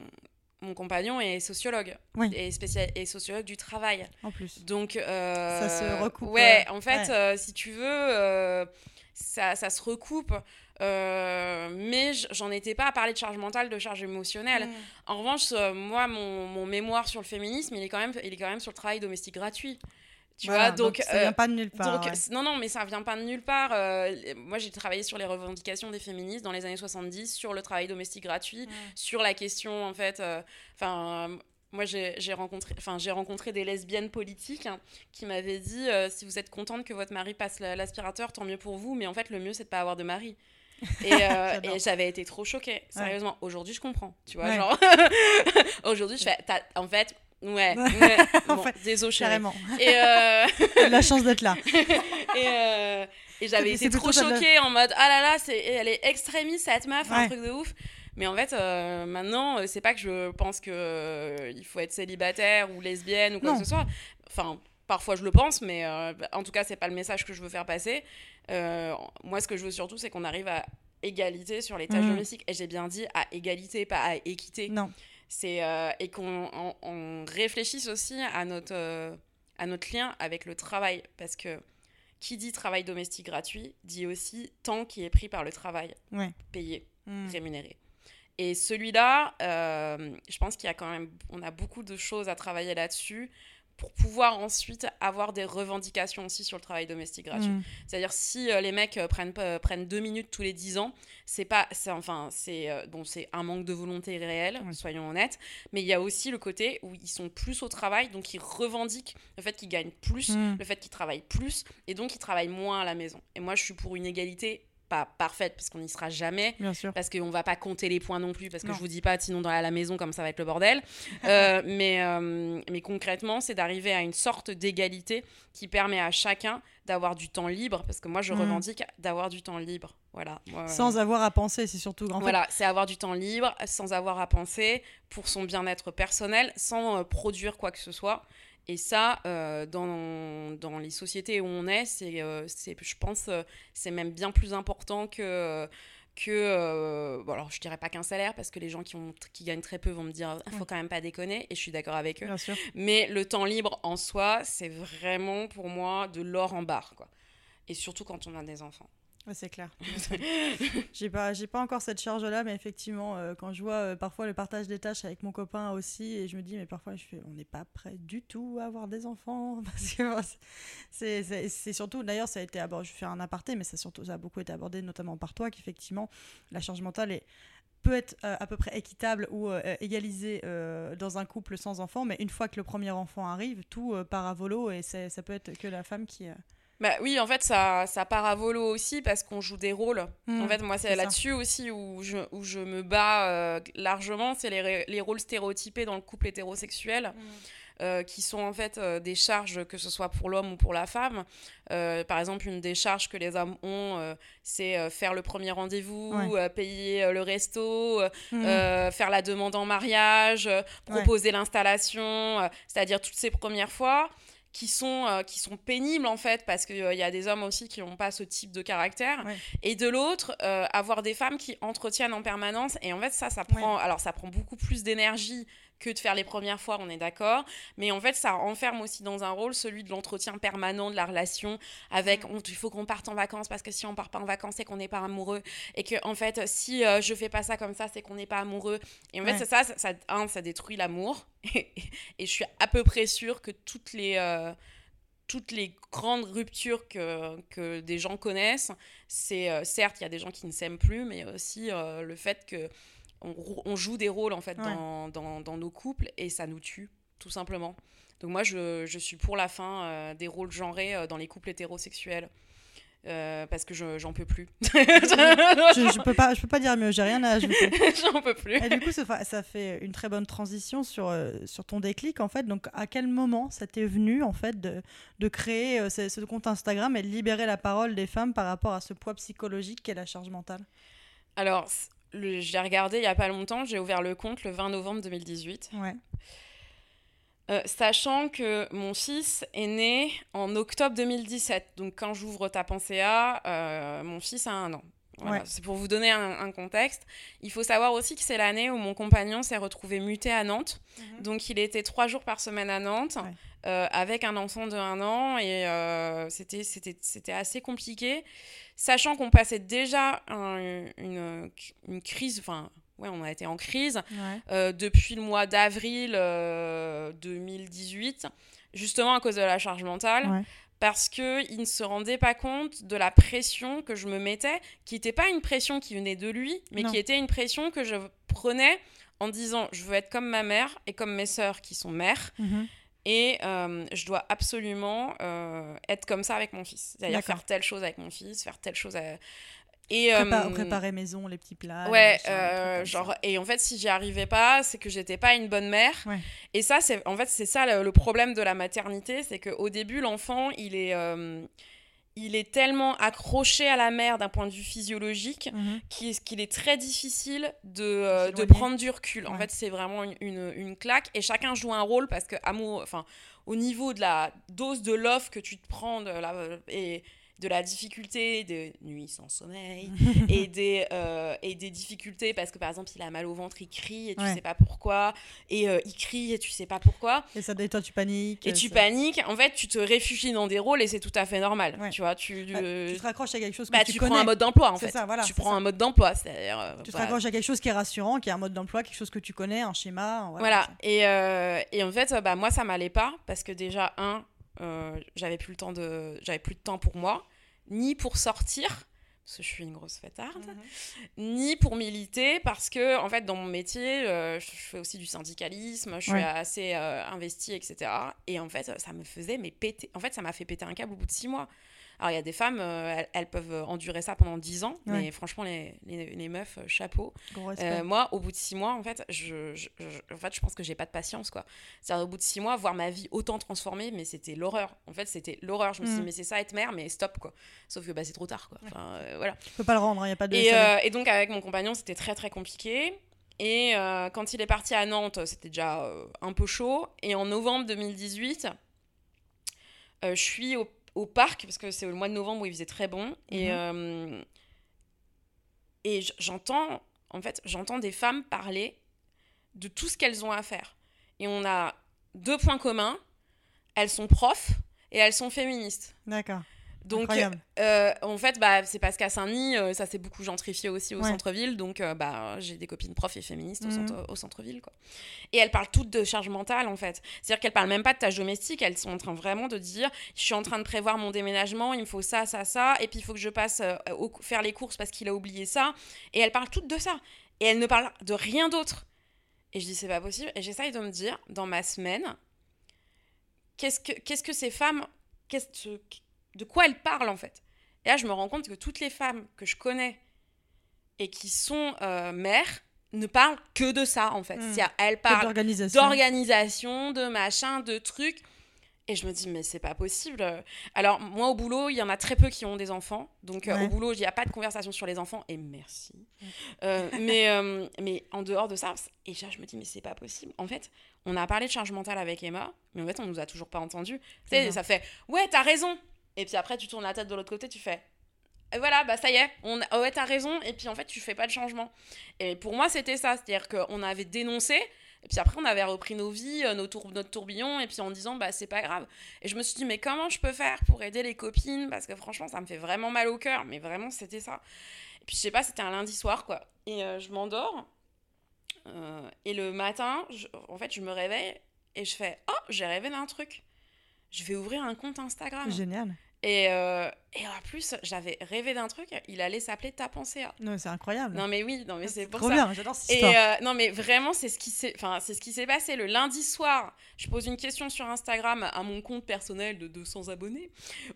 Speaker 4: mon compagnon est sociologue.
Speaker 3: Oui.
Speaker 4: Et, spécial, et sociologue du travail.
Speaker 3: En plus.
Speaker 4: Donc, euh,
Speaker 3: Ça se recoupe,
Speaker 4: Ouais,
Speaker 3: euh,
Speaker 4: en fait,
Speaker 3: ouais.
Speaker 4: euh, si tu veux, euh, ça, ça se recoupe. Euh, mais j'en étais pas à parler de charge mentale, de charge émotionnelle.
Speaker 3: Mm.
Speaker 4: En revanche, euh, moi, mon, mon mémoire sur le féminisme, il est quand même, il est quand même sur le travail domestique gratuit. Tu
Speaker 3: Voilà,
Speaker 4: vois, donc,
Speaker 3: ça
Speaker 4: euh,
Speaker 3: vient pas de nulle part.
Speaker 4: donc,
Speaker 3: ouais.
Speaker 4: c- non, non, mais ça vient pas de nulle part. Euh, moi, j'ai travaillé sur les revendications des féministes dans les années 70, sur le travail domestique gratuit, sur la question, en fait. Enfin, moi, j'ai rencontré, enfin, j'ai rencontré des lesbiennes politiques hein, qui m'avaient dit euh, si vous êtes contente que votre mari passe la- l'aspirateur, tant mieux pour vous, mais en fait, le mieux, c'est de pas avoir de mari. Et, euh, et j'avais été trop choquée, sérieusement. Aujourd'hui, je comprends, tu vois,
Speaker 3: Ouais.
Speaker 4: genre. Aujourd'hui, je fais, en fait, ouais, ouais.
Speaker 3: En
Speaker 4: Bon,
Speaker 3: fait,
Speaker 4: désolé.
Speaker 3: Carrément.
Speaker 4: Et, euh,
Speaker 3: la chance d'être là.
Speaker 4: et, euh, et j'avais été trop choquée en mode ah là là, c'est, elle est extrémiste cette meuf, un truc de ouf. Mais en fait, euh, maintenant, c'est pas que je pense que euh, il faut être célibataire ou lesbienne ou quoi
Speaker 3: Non.
Speaker 4: que ce soit. Enfin, parfois je le pense, mais euh, en tout cas, c'est pas le message que je veux faire passer. Euh, moi, ce que je veux surtout, c'est qu'on arrive à égalité sur les tâches
Speaker 3: Mhm.
Speaker 4: domestiques. Et j'ai bien dit à égalité, pas à équité.
Speaker 3: Non.
Speaker 4: C'est euh, et qu'on on, on réfléchisse aussi à notre à notre lien avec le travail parce que qui dit travail domestique gratuit dit aussi temps qui est pris par le travail
Speaker 3: Ouais.
Speaker 4: payé
Speaker 3: Mm.
Speaker 4: rémunéré et celui-là je pense qu'il y a quand même on a beaucoup de choses à travailler là-dessus pour pouvoir ensuite avoir des revendications aussi sur le travail domestique gratuit
Speaker 3: Mm.
Speaker 4: c'est-à-dire si euh, les mecs euh, prennent, pas- prennent deux minutes tous les dix ans, c'est pas, c'est enfin, c'est euh, bon, c'est un manque de volonté réel, soyons honnêtes. Mais il y a aussi le côté où ils sont plus au travail, donc ils revendiquent le fait qu'ils gagnent plus,
Speaker 3: Mm.
Speaker 4: le fait qu'ils travaillent plus, et donc ils travaillent moins à la maison. Et moi, je suis pour une égalité pas parfaite parce qu'on n'y sera jamais.
Speaker 3: Bien sûr.
Speaker 4: Parce qu'on va pas compter les points non plus, parce que
Speaker 3: Non.
Speaker 4: je vous dis pas, sinon dans la, maison, comme ça va être le bordel. Euh, mais, euh, mais concrètement, c'est d'arriver à une sorte d'égalité qui permet à chacun d'avoir du temps libre, parce que moi, je
Speaker 3: Mhm.
Speaker 4: revendique d'avoir du temps libre. Voilà.
Speaker 3: Sans avoir à penser, c'est surtout grand.
Speaker 4: voilà, c'est avoir du temps libre, sans avoir à penser, pour son bien-être personnel, sans euh, produire quoi que ce soit. Et ça, euh, dans, dans, les sociétés où on est, c'est, euh, c'est je pense, euh, c'est même bien plus important que que bon alors je dirais pas qu'un salaire parce que les gens qui ont qui gagnent très peu vont me dire il faut quand même pas déconner et je suis d'accord avec eux. Mais le temps libre en soi c'est vraiment pour moi de l'or en barre quoi. Et surtout quand on a des enfants
Speaker 3: c'est clair. j'ai pas, j'ai pas encore cette charge-là, mais effectivement, euh, quand je vois euh, parfois le partage des tâches avec mon copain aussi, et je me dis, mais parfois je fais, on n'est pas prêt du tout à avoir des enfants, parce que c'est, c'est, surtout, d'ailleurs, ça a été abordé, je fais un aparté, mais ça surtout, ça a beaucoup été abordé, notamment par toi, qu'effectivement, la charge mentale est peut être euh, à peu près équitable ou égalisée dans un couple sans enfant, mais une fois que le premier enfant arrive, tout part à volo et ça peut être que la femme qui
Speaker 4: bah oui, en fait, ça, ça part à volo aussi parce qu'on joue des rôles. en mmh, fait, moi, c'est là-dessus aussi où je, où je me bats euh, largement. C'est les, les, rôles stéréotypés dans le couple hétérosexuel. Mmh. Euh, qui sont en fait euh, des charges, que ce soit pour l'homme ou pour la femme. par exemple, une des charges que les hommes ont, c'est faire le premier rendez-vous, payer le resto, mmh. faire la demande en mariage, proposer l'installation, c'est-à-dire toutes ces premières fois qui sont, euh, qui sont pénibles en fait, parce qu'il euh, y a des hommes aussi qui n'ont pas ce type de caractère. Et de l'autre, euh, avoir des femmes qui entretiennent en permanence. Et en fait, ça, ça prend, alors, ça prend beaucoup plus d'énergie que de faire les premières fois, on est d'accord. Mais en fait, ça enferme aussi dans un rôle celui de l'entretien permanent de la relation avec mm. il faut qu'on parte en vacances parce que si on part pas en vacances, c'est qu'on n'est pas amoureux. Et que, en fait, si je je fais pas ça comme ça, c'est qu'on n'est pas amoureux. Et en fait, ça, ça, ça, ça détruit l'amour. et, je suis à peu près sûre que toutes les. Euh, toutes les grandes ruptures que, que des gens connaissent, c'est euh, certes, il y a des gens qui ne s'aiment plus, mais aussi euh, le fait que on, joue des rôles en fait dans, dans, nos couples et ça nous tue, tout simplement. Donc moi, je, je suis pour la fin euh, des rôles genrés euh, dans les couples hétérosexuels. Euh, parce que j'en peux plus.
Speaker 3: je, je, peux pas, je peux pas dire mieux, j'ai rien à ajouter.
Speaker 4: j'en peux plus.
Speaker 3: Et du coup, ça, ça, fait une très bonne transition sur, sur ton déclic, en fait. Donc, à quel moment ça t'est venu, en fait, de, de créer ce, ce, compte Instagram et de libérer la parole des femmes par rapport à ce poids psychologique qu'est la charge mentale?
Speaker 4: Alors, j'ai regardé il y a pas longtemps, j'ai ouvert le compte le 20 novembre 2018.
Speaker 3: Ouais.
Speaker 4: Euh, sachant que mon fils est né en octobre 2017. Donc quand j'ouvre ta pensée à, euh, mon fils a un an. C'est pour vous donner un, contexte. Il faut savoir aussi que c'est l'année où mon compagnon s'est retrouvé muté à Nantes. Mhm. Donc il était trois jours par semaine à Nantes. Euh, avec un enfant de un an et euh, c'était c'était assez compliqué, sachant qu'on passait déjà une, une, crise, enfin ouais, on a été en crise euh, depuis le mois d'avril 2018, justement à cause de la charge mentale. Parce qu'il ne se rendait pas compte de la pression que je me mettais, qui n'était pas une pression qui venait de lui, mais qui était une pression que je prenais en disant je veux être comme ma mère et comme mes sœurs qui sont mères. Mhm. Et euh, je dois absolument euh, être comme ça avec mon fils. C'est-à-dire faire telle chose avec mon fils, faire telle chose.
Speaker 3: Et, euh, préparer maison, les petits plats.
Speaker 4: Ouais, genre, et en fait, si j'y arrivais pas, c'est que j'étais pas une bonne mère. Et ça, c'est en fait, c'est ça le, problème de la maternité, c'est qu'au début, l'enfant, il est il est tellement accroché à la mère d'un point de vue physiologique mhm. qu'il est très difficile de, euh, de, prendre du recul. En fait, c'est vraiment une, une, claque et chacun joue un rôle parce que amour, enfin, au niveau de la dose de l'offre que tu te prends de la, et de la difficulté de nuit sans sommeil et, des, euh, et des difficultés parce que par exemple il a mal au ventre, il crie et tu sais pas pourquoi et euh, il crie et tu sais pas pourquoi.
Speaker 3: Et ça et toi tu paniques.
Speaker 4: Et tu paniques, en fait tu te réfugies dans des rôles et c'est tout à fait normal. Tu vois, tu,
Speaker 3: bah, tu te raccroches à quelque chose que
Speaker 4: bah,
Speaker 3: tu,
Speaker 4: prends un mode d'emploi en fait. Ça, voilà, tu prends un mode d'emploi. Euh,
Speaker 3: tu te raccroches à quelque chose qui est rassurant, qui est un mode d'emploi, quelque chose que tu connais, un schéma.
Speaker 4: Voilà, Et, et en fait bah, moi ça m'allait pas parce que déjà un euh, j'avais plus le temps de j'avais plus de temps pour moi ni pour sortir parce que je suis une grosse fêtarde, mhm. ni pour militer, parce que, en fait, dans mon métier, euh, je fais aussi du syndicalisme, je suis assez euh, investie, etc. Et en fait, ça me faisait mais péter. En fait, ça m'a fait péter un câble au bout de six mois. Alors, il y a des femmes, euh, elles, peuvent endurer ça pendant 10 ans, mais franchement, les, les, meufs, euh, chapeau. Euh, moi, au bout de 6 mois, en fait, je, je, en fait, je pense que j'ai pas de patience, quoi. C'est-à-dire, au bout de 6 mois, voir ma vie autant transformée, mais c'était l'horreur. En fait, c'était l'horreur. Je me suis dit, mm. mais c'est ça être mère, mais stop, quoi. Sauf que bah, c'est trop tard, quoi. Enfin, voilà.
Speaker 3: Tu peux pas le rendre, il hein, a pas de.
Speaker 4: Et, et, donc, avec mon compagnon, c'était très, très compliqué. Et quand il est parti à Nantes, c'était déjà un peu chaud. Et en novembre 2018, Euh, je suis au, au parc, parce que c'est le mois de novembre où il faisait très bon. Et,
Speaker 3: Mhm.
Speaker 4: euh, et j'entends, en fait, j'entends des femmes parler de tout ce qu'elles ont à faire. Et on a deux points communs. Elles sont profs et elles sont féministes.
Speaker 3: D'accord.
Speaker 4: Donc, euh, en fait, bah, c'est parce qu'à Saint-Denis, euh, ça s'est beaucoup gentrifié aussi au
Speaker 3: Ouais.
Speaker 4: centre-ville. Donc, euh, bah, j'ai des copines profs et féministes au,
Speaker 3: Mhm.
Speaker 4: centre, au centre-ville. Quoi. Et elles parlent toutes de charge mentale, en fait. C'est-à-dire qu'elles parlent même pas de tâches domestiques. Elles sont en train vraiment de dire je suis en train de prévoir mon déménagement, il me faut ça, ça, ça. Et puis, il faut que je passe au- faire les courses parce qu'il a oublié ça. Et elles parlent toutes de ça. Et elles ne parlent de rien d'autre. Et je dis c'est pas possible. Et j'essaye de me dire, dans ma semaine, qu'est-ce que, qu'est-ce que ces femmes. Qu'est-ce, de quoi elles parlent, en fait et là, je me rends compte que toutes les femmes que je connais et qui sont euh, mères ne parlent que de ça, en fait.
Speaker 3: Mm.
Speaker 4: C'est-à-dire, elles parlent
Speaker 3: d'organisation.
Speaker 4: de machin, de trucs. Et je me dis, mais c'est pas possible. Alors, moi, au boulot, il y en a très peu qui ont des enfants. Donc, euh, au boulot, il n'y a pas de conversation sur les enfants. Et merci. Euh, mais, euh, mais en dehors de ça, et là, je me dis, mais c'est pas possible. En fait, on a parlé de charge mentale avec Emma, mais en fait, on nous a toujours pas entendu. Tu sais,
Speaker 3: ça
Speaker 4: fait, ouais, t'as raison. Et puis après, tu tournes la tête de l'autre côté, tu fais, et voilà, bah ça y est, on ouais, t'as raison. Et puis en fait, tu fais pas de changement. Et pour moi, c'était ça. C'est-à-dire qu'on avait dénoncé, et puis après, on avait repris nos vies, euh, notre tourbillon, et puis en disant, bah c'est pas grave. Et je me suis dit, mais comment je peux faire pour aider les copines? Parce que franchement, ça me fait vraiment mal au cœur. Mais vraiment, c'était ça. Et puis je sais pas, c'était un lundi soir, quoi. Et euh, je m'endors. euh, et le matin, en fait, je me réveille et je fais, oh, j'ai rêvé d'un truc. Je vais ouvrir un compte Instagram.
Speaker 3: Génial.
Speaker 4: Et, euh, et en plus, j'avais rêvé d'un truc, il allait s'appeler Ta pensée à.
Speaker 3: Non, c'est incroyable.
Speaker 4: Non mais oui, non mais c'est pour
Speaker 3: trop
Speaker 4: ça.
Speaker 3: bien, j'adore cette
Speaker 4: Et
Speaker 3: histoire.
Speaker 4: euh, non mais vraiment c'est ce qui s'est enfin c'est ce qui s'est passé le lundi soir. Je pose une question sur Instagram à mon compte personnel de 200 abonnés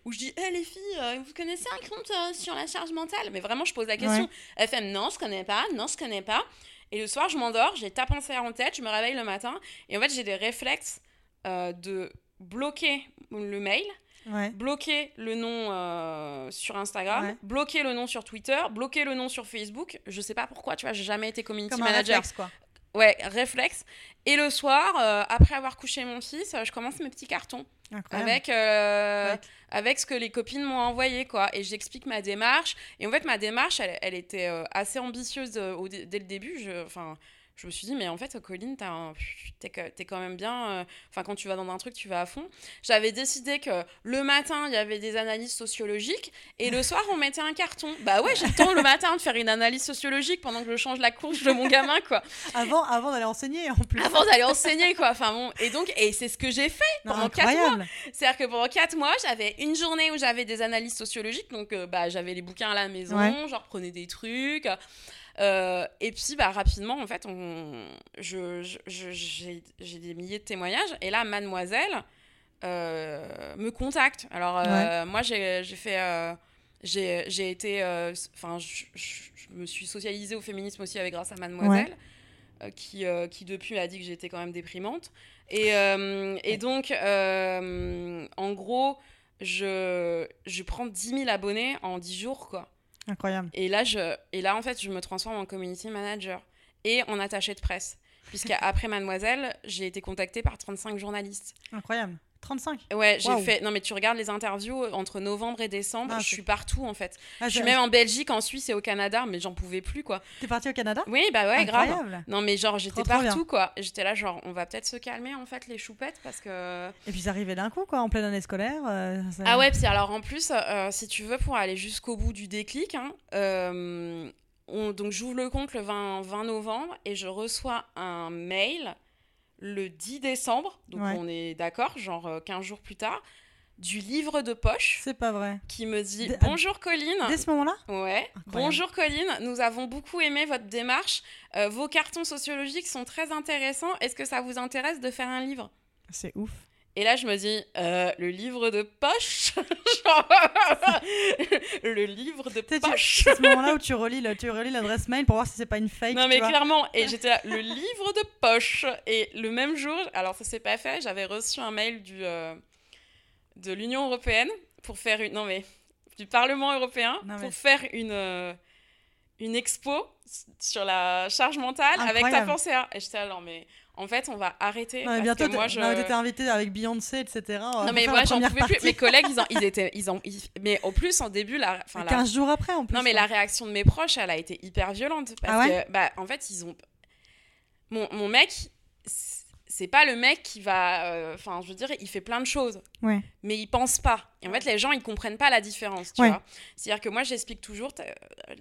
Speaker 4: où je dis "Eh les filles, euh, vous connaissez un compte sur la charge mentale? Mais vraiment je pose la question.
Speaker 3: Ouais.
Speaker 4: Fait "Non, je connais pas. Non, je connais pas." Et le soir, je m'endors, j'ai ta pensée en tête, je me réveille le matin et en fait, j'ai des réflexes de bloquer le mail
Speaker 3: Ouais.
Speaker 4: bloquer le nom euh, sur Instagram,
Speaker 3: Ouais.
Speaker 4: bloquer le nom sur Twitter, bloquer le nom sur Facebook. Je sais pas pourquoi, tu vois, j'ai jamais été community
Speaker 3: Comme un
Speaker 4: manager.
Speaker 3: réflexe, quoi.
Speaker 4: Ouais, réflexe. Et le soir, euh, après avoir couché mon fils, euh, je commence mes petits cartons
Speaker 3: Incroyable.
Speaker 4: avec, euh,
Speaker 3: Ouais.
Speaker 4: avec ce que les copines m'ont envoyé, quoi. Et j'explique ma démarche. Et en fait, ma démarche, elle, elle était assez ambitieuse au dès le début. Enfin, je me suis dit, mais en fait, Colline, un- t'es quand même bien. euh, Enfin, quand tu vas dans un truc, tu vas à fond. J'avais décidé que le matin, il y avait des analyses sociologiques et le soir, on mettait un carton. Bah ouais, j'ai le temps le matin de faire une analyse sociologique pendant que je change la couche de mon gamin, quoi.
Speaker 3: Avant, avant d'aller enseigner, en plus.
Speaker 4: Avant d'aller enseigner, quoi. Enfin bon, et donc, et c'est ce que j'ai fait
Speaker 3: Non,
Speaker 4: pendant quatre mois.
Speaker 3: incroyable.
Speaker 4: C'est-à-dire que pendant 4 mois, j'avais une journée où j'avais des analyses sociologiques, donc euh, bah, j'avais les bouquins à la maison,
Speaker 3: Ouais.
Speaker 4: je reprenais des trucs. Euh, et puis bah, rapidement, en fait, on, je, j'ai, des milliers de témoignages. Et là, mademoiselle euh, me contacte. Alors, euh, moi, j'ai, j'ai fait. j'ai, j'ai été. Enfin, je, me suis socialisée au féminisme aussi avec grâce à mademoiselle. Qui, qui depuis a dit que j'étais quand même déprimante. Et, et donc, en gros, je, je prends 10 000 abonnés en 10 jours, quoi.
Speaker 3: Incroyable.
Speaker 4: Et là, je, et là, en fait, je me transforme en community manager et en attaché de presse. Puisqu'après Mademoiselle, j'ai été contactée par 35 journalistes.
Speaker 3: Incroyable. 35.
Speaker 4: Ouais, j'ai fait. Non, mais tu regardes les interviews entre novembre et décembre,
Speaker 3: Ah,
Speaker 4: je suis partout en fait.
Speaker 3: Ah,
Speaker 4: je suis même en Belgique, en Suisse et au Canada, mais j'en pouvais plus quoi.
Speaker 3: T'es parti au Canada?
Speaker 4: Oui, bah ouais, grave.
Speaker 3: Incroyable.
Speaker 4: Non, mais genre, j'étais partout quoi. J'étais là, genre, on va peut-être se calmer en fait, les choupettes, parce que.
Speaker 3: Et puis, arrivait d'un coup, quoi, en pleine année scolaire. euh, ça-
Speaker 4: Ah ouais, puis alors en plus, euh, si tu veux, pour aller jusqu'au bout du déclic, hein, euh, on- donc j'ouvre le compte le 20, 20 novembre et je reçois un mail le 10 décembre, donc
Speaker 3: Ouais.
Speaker 4: on est d'accord, genre euh, 15 jours plus tard, du livre de poche
Speaker 3: C'est pas vrai.
Speaker 4: qui me dit Bonjour Colline.
Speaker 3: Dès ce moment-là?
Speaker 4: Ouais. Bonjour Colline, nous avons beaucoup aimé votre démarche. Euh, vos cartons sociologiques sont très intéressants. Est-ce que ça vous intéresse de faire un livre?
Speaker 3: C'est ouf.
Speaker 4: Et là, je me dis, euh, le livre de poche Genre, Le livre de poche
Speaker 3: C'est ce moment-là où tu relis le- tu relis l'adresse mail pour voir si c'est pas une fake.
Speaker 4: Non
Speaker 3: tu
Speaker 4: mais
Speaker 3: vois.
Speaker 4: clairement, et j'étais là, le livre de poche Et le même jour, alors ça s'est pas fait, j'avais reçu un mail du, euh, de l'Union Européenne pour faire une... Non mais, du Parlement Européen,
Speaker 3: Non, mais-
Speaker 4: pour faire une, euh, une expo sur la charge mentale avec ta pensée. Et j'étais là, non mais... en fait, on va arrêter.
Speaker 3: Non, mais bientôt,
Speaker 4: moi, je...
Speaker 3: non, t'étais invité avec Beyoncé, etc. Va
Speaker 4: Non, mais moi, j'en pouvais plus. Mes collègues, ils, en- ils étaient. Ils ont, ils- Mais au plus, en début, la... enfin, la-
Speaker 3: 15 jours après, en plus.
Speaker 4: Non, mais la réaction de mes proches, elle a été hyper violente. Parce
Speaker 3: Ah ouais
Speaker 4: que, bah, en fait, ils ont. Mon, mon mec, c'est- pas le mec qui va. euh, Enfin, je veux dire, il fait plein de choses.
Speaker 3: Ouais.
Speaker 4: Mais il pense pas. Et en fait, les gens, ils comprennent pas la différence, tu
Speaker 3: Ouais.
Speaker 4: vois. C'est-à-dire que moi, j'explique toujours, t'as-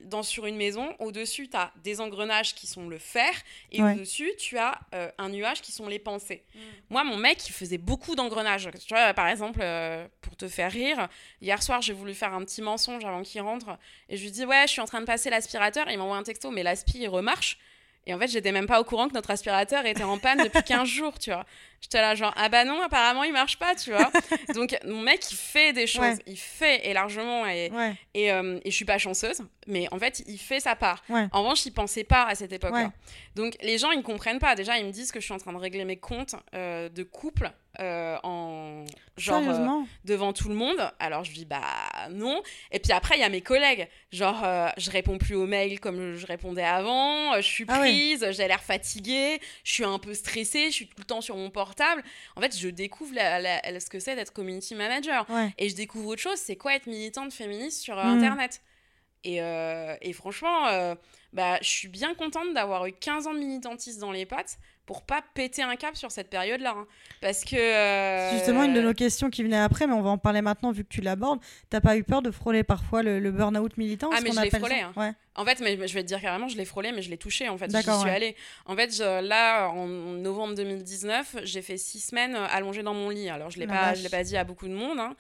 Speaker 4: dans, sur une maison, au-dessus, tu as des engrenages qui sont le fer, et
Speaker 3: Ouais.
Speaker 4: au-dessus, tu as euh, un nuage qui sont les pensées. Moi, mon mec, il faisait beaucoup d'engrenages. Tu vois, par exemple, euh, pour te faire rire, hier soir, j'ai voulu faire un petit mensonge avant qu'il rentre, et je lui dis, ouais, je suis en train de passer l'aspirateur, et il m'envoie un texto, mais l'aspi, il remarche. Et en fait, j'étais même pas au courant que notre aspirateur était en panne depuis 15 jours, tu vois. J'étais là, genre, ah bah non, apparemment, il marche pas, tu vois. Donc, mon mec, il fait des choses.
Speaker 3: Ouais.
Speaker 4: Il fait, et largement, et,
Speaker 3: Ouais.
Speaker 4: et, euh, et je suis pas chanceuse, mais en fait, il fait sa part.
Speaker 3: Ouais.
Speaker 4: En revanche, il pensait pas à cette époque-là. Donc, les gens, ils ne comprennent pas. Déjà, ils me disent que je suis en train de régler mes comptes euh, de couple euh, en genre euh, devant tout le monde. Alors, je dis bah non. Et puis après, il y a mes collègues. Genre, euh, je réponds plus aux mails comme je répondais avant. Je suis
Speaker 3: Ah ouais.
Speaker 4: prise, j'ai l'air fatiguée, je suis un peu stressée, je suis tout le temps sur mon portable. En fait, je découvre la- la- ce que c'est d'être community manager.
Speaker 3: Ouais.
Speaker 4: Et je découvre autre chose, c'est quoi être militante féministe sur euh,
Speaker 3: Mhm.
Speaker 4: Internet. Et, euh, et franchement, euh, bah, je suis bien contente d'avoir eu 15 ans de militantisme dans les pattes pour pas péter un cap sur cette période-là. hein. Parce que... euh,
Speaker 3: justement une de nos questions qui venait après, mais on va en parler maintenant vu que tu l'abordes. T'as pas eu peur de frôler parfois le, le burn-out militant
Speaker 4: Ah, mais je l'ai frôlé, hein.
Speaker 3: Ouais.
Speaker 4: En fait, mais, je vais te dire carrément, je l'ai frôlé, mais je l'ai touché, en fait. J'y suis
Speaker 3: ouais.
Speaker 4: allée. En fait, je- là, en novembre 2019, j'ai fait six semaines euh, allongée dans mon lit. Alors, je l'ai
Speaker 3: La
Speaker 4: pas, je l'ai pas dit à beaucoup de monde. hein.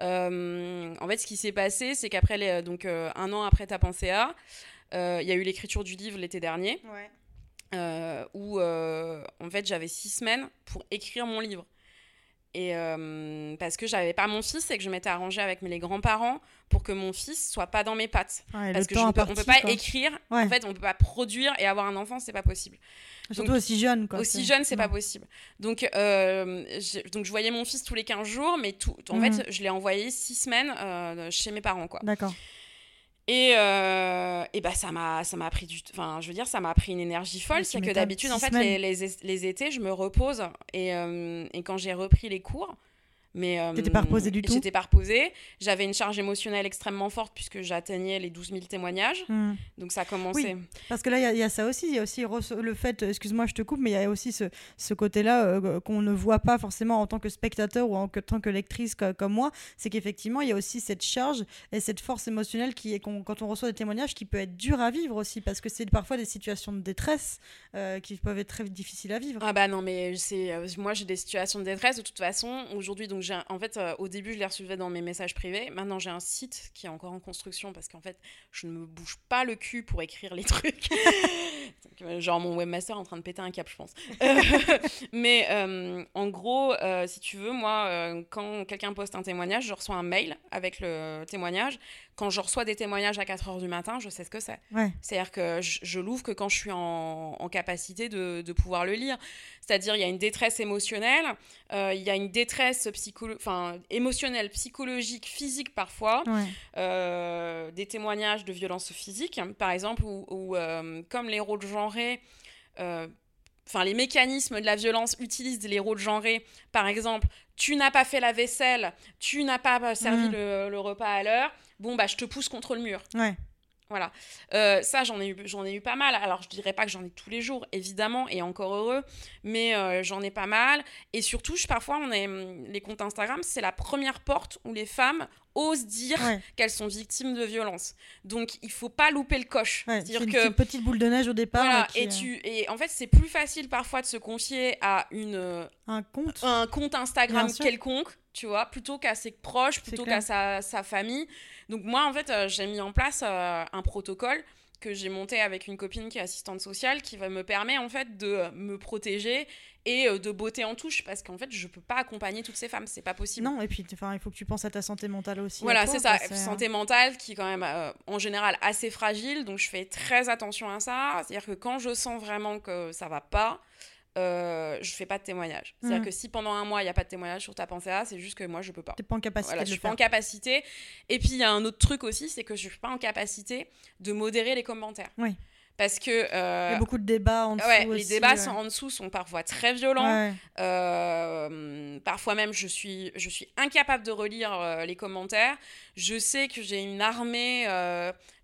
Speaker 4: Euh, en fait, ce qui s'est passé, c'est qu'après, donc euh, un an après Ta pensée à, il y a eu l'écriture du livre l'été dernier, euh, où euh, en fait, j'avais six semaines pour écrire mon livre. Et euh, parce que j'avais pas mon fils et que je m'étais arrangée avec mes les grands-parents pour que mon fils soit pas dans mes pattes.
Speaker 3: Ouais,
Speaker 4: Parce que je on peut pas
Speaker 3: quoi.
Speaker 4: écrire,
Speaker 3: Ouais.
Speaker 4: en fait, on peut pas produire et avoir un enfant, c'est pas possible.
Speaker 3: Surtout
Speaker 4: donc-
Speaker 3: aussi jeune. Quoi,
Speaker 4: Aussi jeune, c'est pas possible. Donc, euh, donc, je voyais mon fils tous les 15 jours, mais tout, en
Speaker 3: Mhm.
Speaker 4: fait, je l'ai envoyé 6 semaines euh, chez mes parents, quoi.
Speaker 3: D'accord.
Speaker 4: Et, euh, et bah, ça m'a ça m'a pris du... Enfin, je veux dire, ça m'a pris une énergie folle. C'est que d'habitude, en fait, les, les étés, je me repose. Et, euh, et quand j'ai repris les cours... Mais, euh,
Speaker 3: T'étais pas reposée du tout
Speaker 4: J'étais pas reposée. J'avais une charge émotionnelle extrêmement forte puisque j'atteignais les 12 000 témoignages.
Speaker 3: Hmm.
Speaker 4: Donc ça a commencé.
Speaker 3: Parce que là, il y a- il y, a ça aussi. Il y a aussi le fait, excuse-moi, je te coupe, mais il y a aussi ce, ce côté-là euh, qu'on ne voit pas forcément en tant que spectateur ou en que- tant que lectrice co- comme moi. C'est qu'effectivement, il y a aussi cette charge et cette force émotionnelle qui est, quand on reçoit des témoignages, qui peut être dur à vivre aussi. Parce que c'est parfois des situations de détresse euh, qui peuvent être très difficiles à vivre.
Speaker 4: Ah bah non mais c'est euh, moi j'ai des situations de détresse de toute façon aujourd'hui donc en fait euh, au début je les recevais dans mes messages privés. Maintenant j'ai un site qui est encore en construction parce qu'en fait je ne me bouge pas le cul pour écrire les trucs. Euh, genre mon webmaster est en train de péter un cap je pense. Euh, mais en gros si tu veux moi quand quelqu'un poste un témoignage je reçois un mail avec le témoignage quand je reçois des témoignages à 4h du matin je sais ce que c'est
Speaker 3: Ouais.
Speaker 4: c'est-à-dire que je, je l'ouvre que quand je suis en, en capacité de, de pouvoir le lire. C'est-à-dire il y a une détresse émotionnelle, euh, il y a une détresse psycholo- émotionnelle, psychologique, physique parfois,
Speaker 3: Ouais.
Speaker 4: euh, des témoignages de violences physiques, par exemple, où, où, euh, comme les rôles genrés, enfin les mécanismes de la violence utilisent les rôles genrés, par exemple, tu n'as pas fait la vaisselle, tu n'as pas servi
Speaker 3: Mm.
Speaker 4: le, le repas à l'heure, bon bah je te pousse contre le mur.
Speaker 3: Ouais.
Speaker 4: Voilà. Euh, ça, j'en ai, eu, j'en ai eu pas mal. Alors, je dirais pas que j'en ai tous les jours, évidemment, et encore heureux, mais euh, j'en ai pas mal. Et surtout, je, parfois, on est, les comptes Instagram, c'est la première porte où les femmes osent dire
Speaker 3: Ouais.
Speaker 4: qu'elles sont victimes de violences. Donc, il faut pas louper le coche.
Speaker 3: Ouais,
Speaker 4: C'est-à-dire
Speaker 3: une,
Speaker 4: que.
Speaker 3: une petite boule de neige au départ.
Speaker 4: Voilà,
Speaker 3: qui,
Speaker 4: et,
Speaker 3: euh,
Speaker 4: tu, et en fait, c'est plus facile parfois de se confier à une,
Speaker 3: Un compte.
Speaker 4: un compte Instagram quelconque, tu vois, plutôt qu'à ses proches, plutôt qu'à sa, sa famille. Donc moi, en fait, euh, j'ai mis en place euh, un protocole que j'ai monté avec une copine qui est assistante sociale qui va me permettre en fait de euh, me protéger et de beauté en touche parce qu'en fait je peux pas accompagner toutes ces femmes c'est pas possible
Speaker 3: Non, et puis enfin, il faut que tu penses à ta santé mentale aussi. à
Speaker 4: voilà, c'est ça.
Speaker 3: c'est, euh,
Speaker 4: Santé mentale qui est quand même euh, en général assez fragile, donc je fais très attention à ça. C'est-à-dire que quand je sens vraiment que ça va pas, euh, je fais pas de témoignage. C'est-à-dire
Speaker 3: Mhm.
Speaker 4: que si pendant un mois il y a pas de témoignage sur ta pensée à, c'est juste que moi je peux pas.
Speaker 3: T'es pas en capacité
Speaker 4: Voilà,
Speaker 3: de
Speaker 4: je suis pas en capacité. Et puis il y a un autre truc aussi, c'est que je suis pas en capacité de modérer les commentaires.
Speaker 3: Oui.
Speaker 4: Parce que. euh,
Speaker 3: Il y a beaucoup de débats en dessous.
Speaker 4: ouais, les débats
Speaker 3: ouais.
Speaker 4: sont en dessous sont parfois très violents.
Speaker 3: Ouais.
Speaker 4: Euh, parfois même, je suis, je suis incapable de relire euh, les commentaires. Je sais que j'ai une armée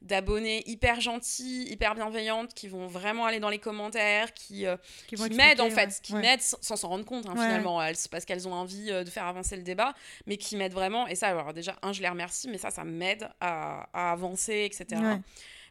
Speaker 4: d'abonnés hyper gentils, hyper bienveillantes, qui vont vraiment aller dans les commentaires, qui,
Speaker 3: Qui vont
Speaker 4: qui m'aident en fait, qui m'aident sans s'en rendre compte hein, finalement, elles, parce qu'elles ont envie de faire avancer le débat, mais qui m'aident vraiment. Et ça, alors déjà, un, je les remercie, mais ça, ça m'aide à, à avancer, etc.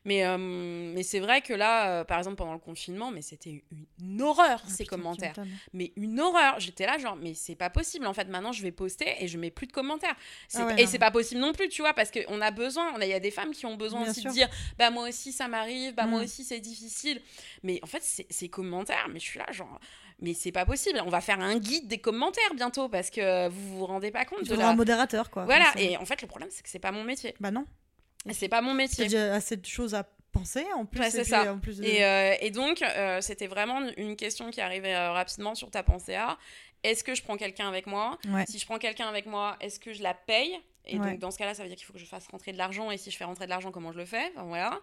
Speaker 4: Mais, euh, mais c'est vrai que là, euh, par exemple, pendant le confinement, mais c'était une horreur,
Speaker 3: Ah,
Speaker 4: ces
Speaker 3: putain,
Speaker 4: commentaires mais une horreur. J'étais là, genre, mais c'est pas possible. En fait, maintenant, je vais poster et je mets plus de commentaires.
Speaker 3: Ah ouais,
Speaker 4: et c'est pas possible non plus, tu vois, parce qu'on a besoin. a- Il y a des femmes qui ont besoin
Speaker 3: Bien
Speaker 4: aussi
Speaker 3: sûr.
Speaker 4: de dire, bah moi aussi ça m'arrive, bah moi
Speaker 3: Mm.
Speaker 4: aussi c'est difficile. Mais en fait, ces commentaires, mais je suis là, genre. Mais c'est pas possible. On va faire un guide des commentaires bientôt parce que vous vous rendez pas compte
Speaker 3: Il
Speaker 4: de la.
Speaker 3: un modérateur, quoi.
Speaker 4: Voilà. Et en fait, le problème, c'est que c'est pas mon métier.
Speaker 3: Bah non.
Speaker 4: C'est pas mon
Speaker 3: Il y
Speaker 4: métier.
Speaker 3: a assez de choses à penser, en plus.
Speaker 4: Ouais,
Speaker 3: et
Speaker 4: c'est
Speaker 3: puis,
Speaker 4: ça.
Speaker 3: En plus de-
Speaker 4: Et, euh, et donc, euh, c'était vraiment une question qui arrivait euh, rapidement sur ta pensée à. Est-ce que je prends quelqu'un avec moi?
Speaker 3: Ouais.
Speaker 4: Si je prends quelqu'un avec moi, est-ce que je la paye? Et
Speaker 3: Ouais.
Speaker 4: donc, dans ce cas-là, ça veut dire qu'il faut que je fasse rentrer de l'argent. Et si je fais rentrer de l'argent, comment je le fais? Enfin, voilà.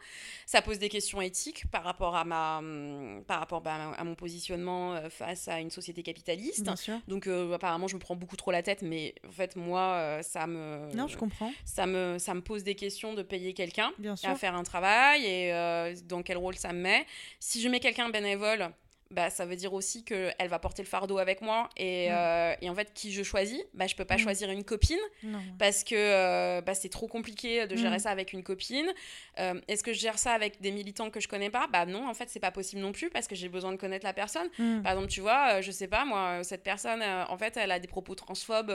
Speaker 4: Ça pose des questions éthiques par rapport à, ma, hum, par rapport, bah, à mon positionnement euh, face à une société capitaliste.
Speaker 3: Bien sûr.
Speaker 4: Donc, euh, apparemment, je me prends beaucoup trop la tête. Mais en fait, moi, euh, ça, me,
Speaker 3: Non, je comprends.
Speaker 4: ça, me, ça me pose des questions de payer quelqu'un à faire un travail et euh, dans quel rôle ça me met? Si je mets quelqu'un bénévole, bah, ça veut dire aussi qu'elle va porter le fardeau avec moi. Et,
Speaker 3: Mm.
Speaker 4: euh, et en fait, qui je choisis bah, Je peux pas
Speaker 3: Mm.
Speaker 4: choisir une copine
Speaker 3: Non.
Speaker 4: parce que euh, bah, c'est trop compliqué de gérer
Speaker 3: Mm.
Speaker 4: ça avec une copine. Euh, Est-ce que je gère ça avec des militants que je connais pas? Bah non, en fait, c'est pas possible non plus parce que j'ai besoin de connaître la personne. Par exemple, tu vois, je sais pas, moi, cette personne, en fait, elle a des propos transphobes.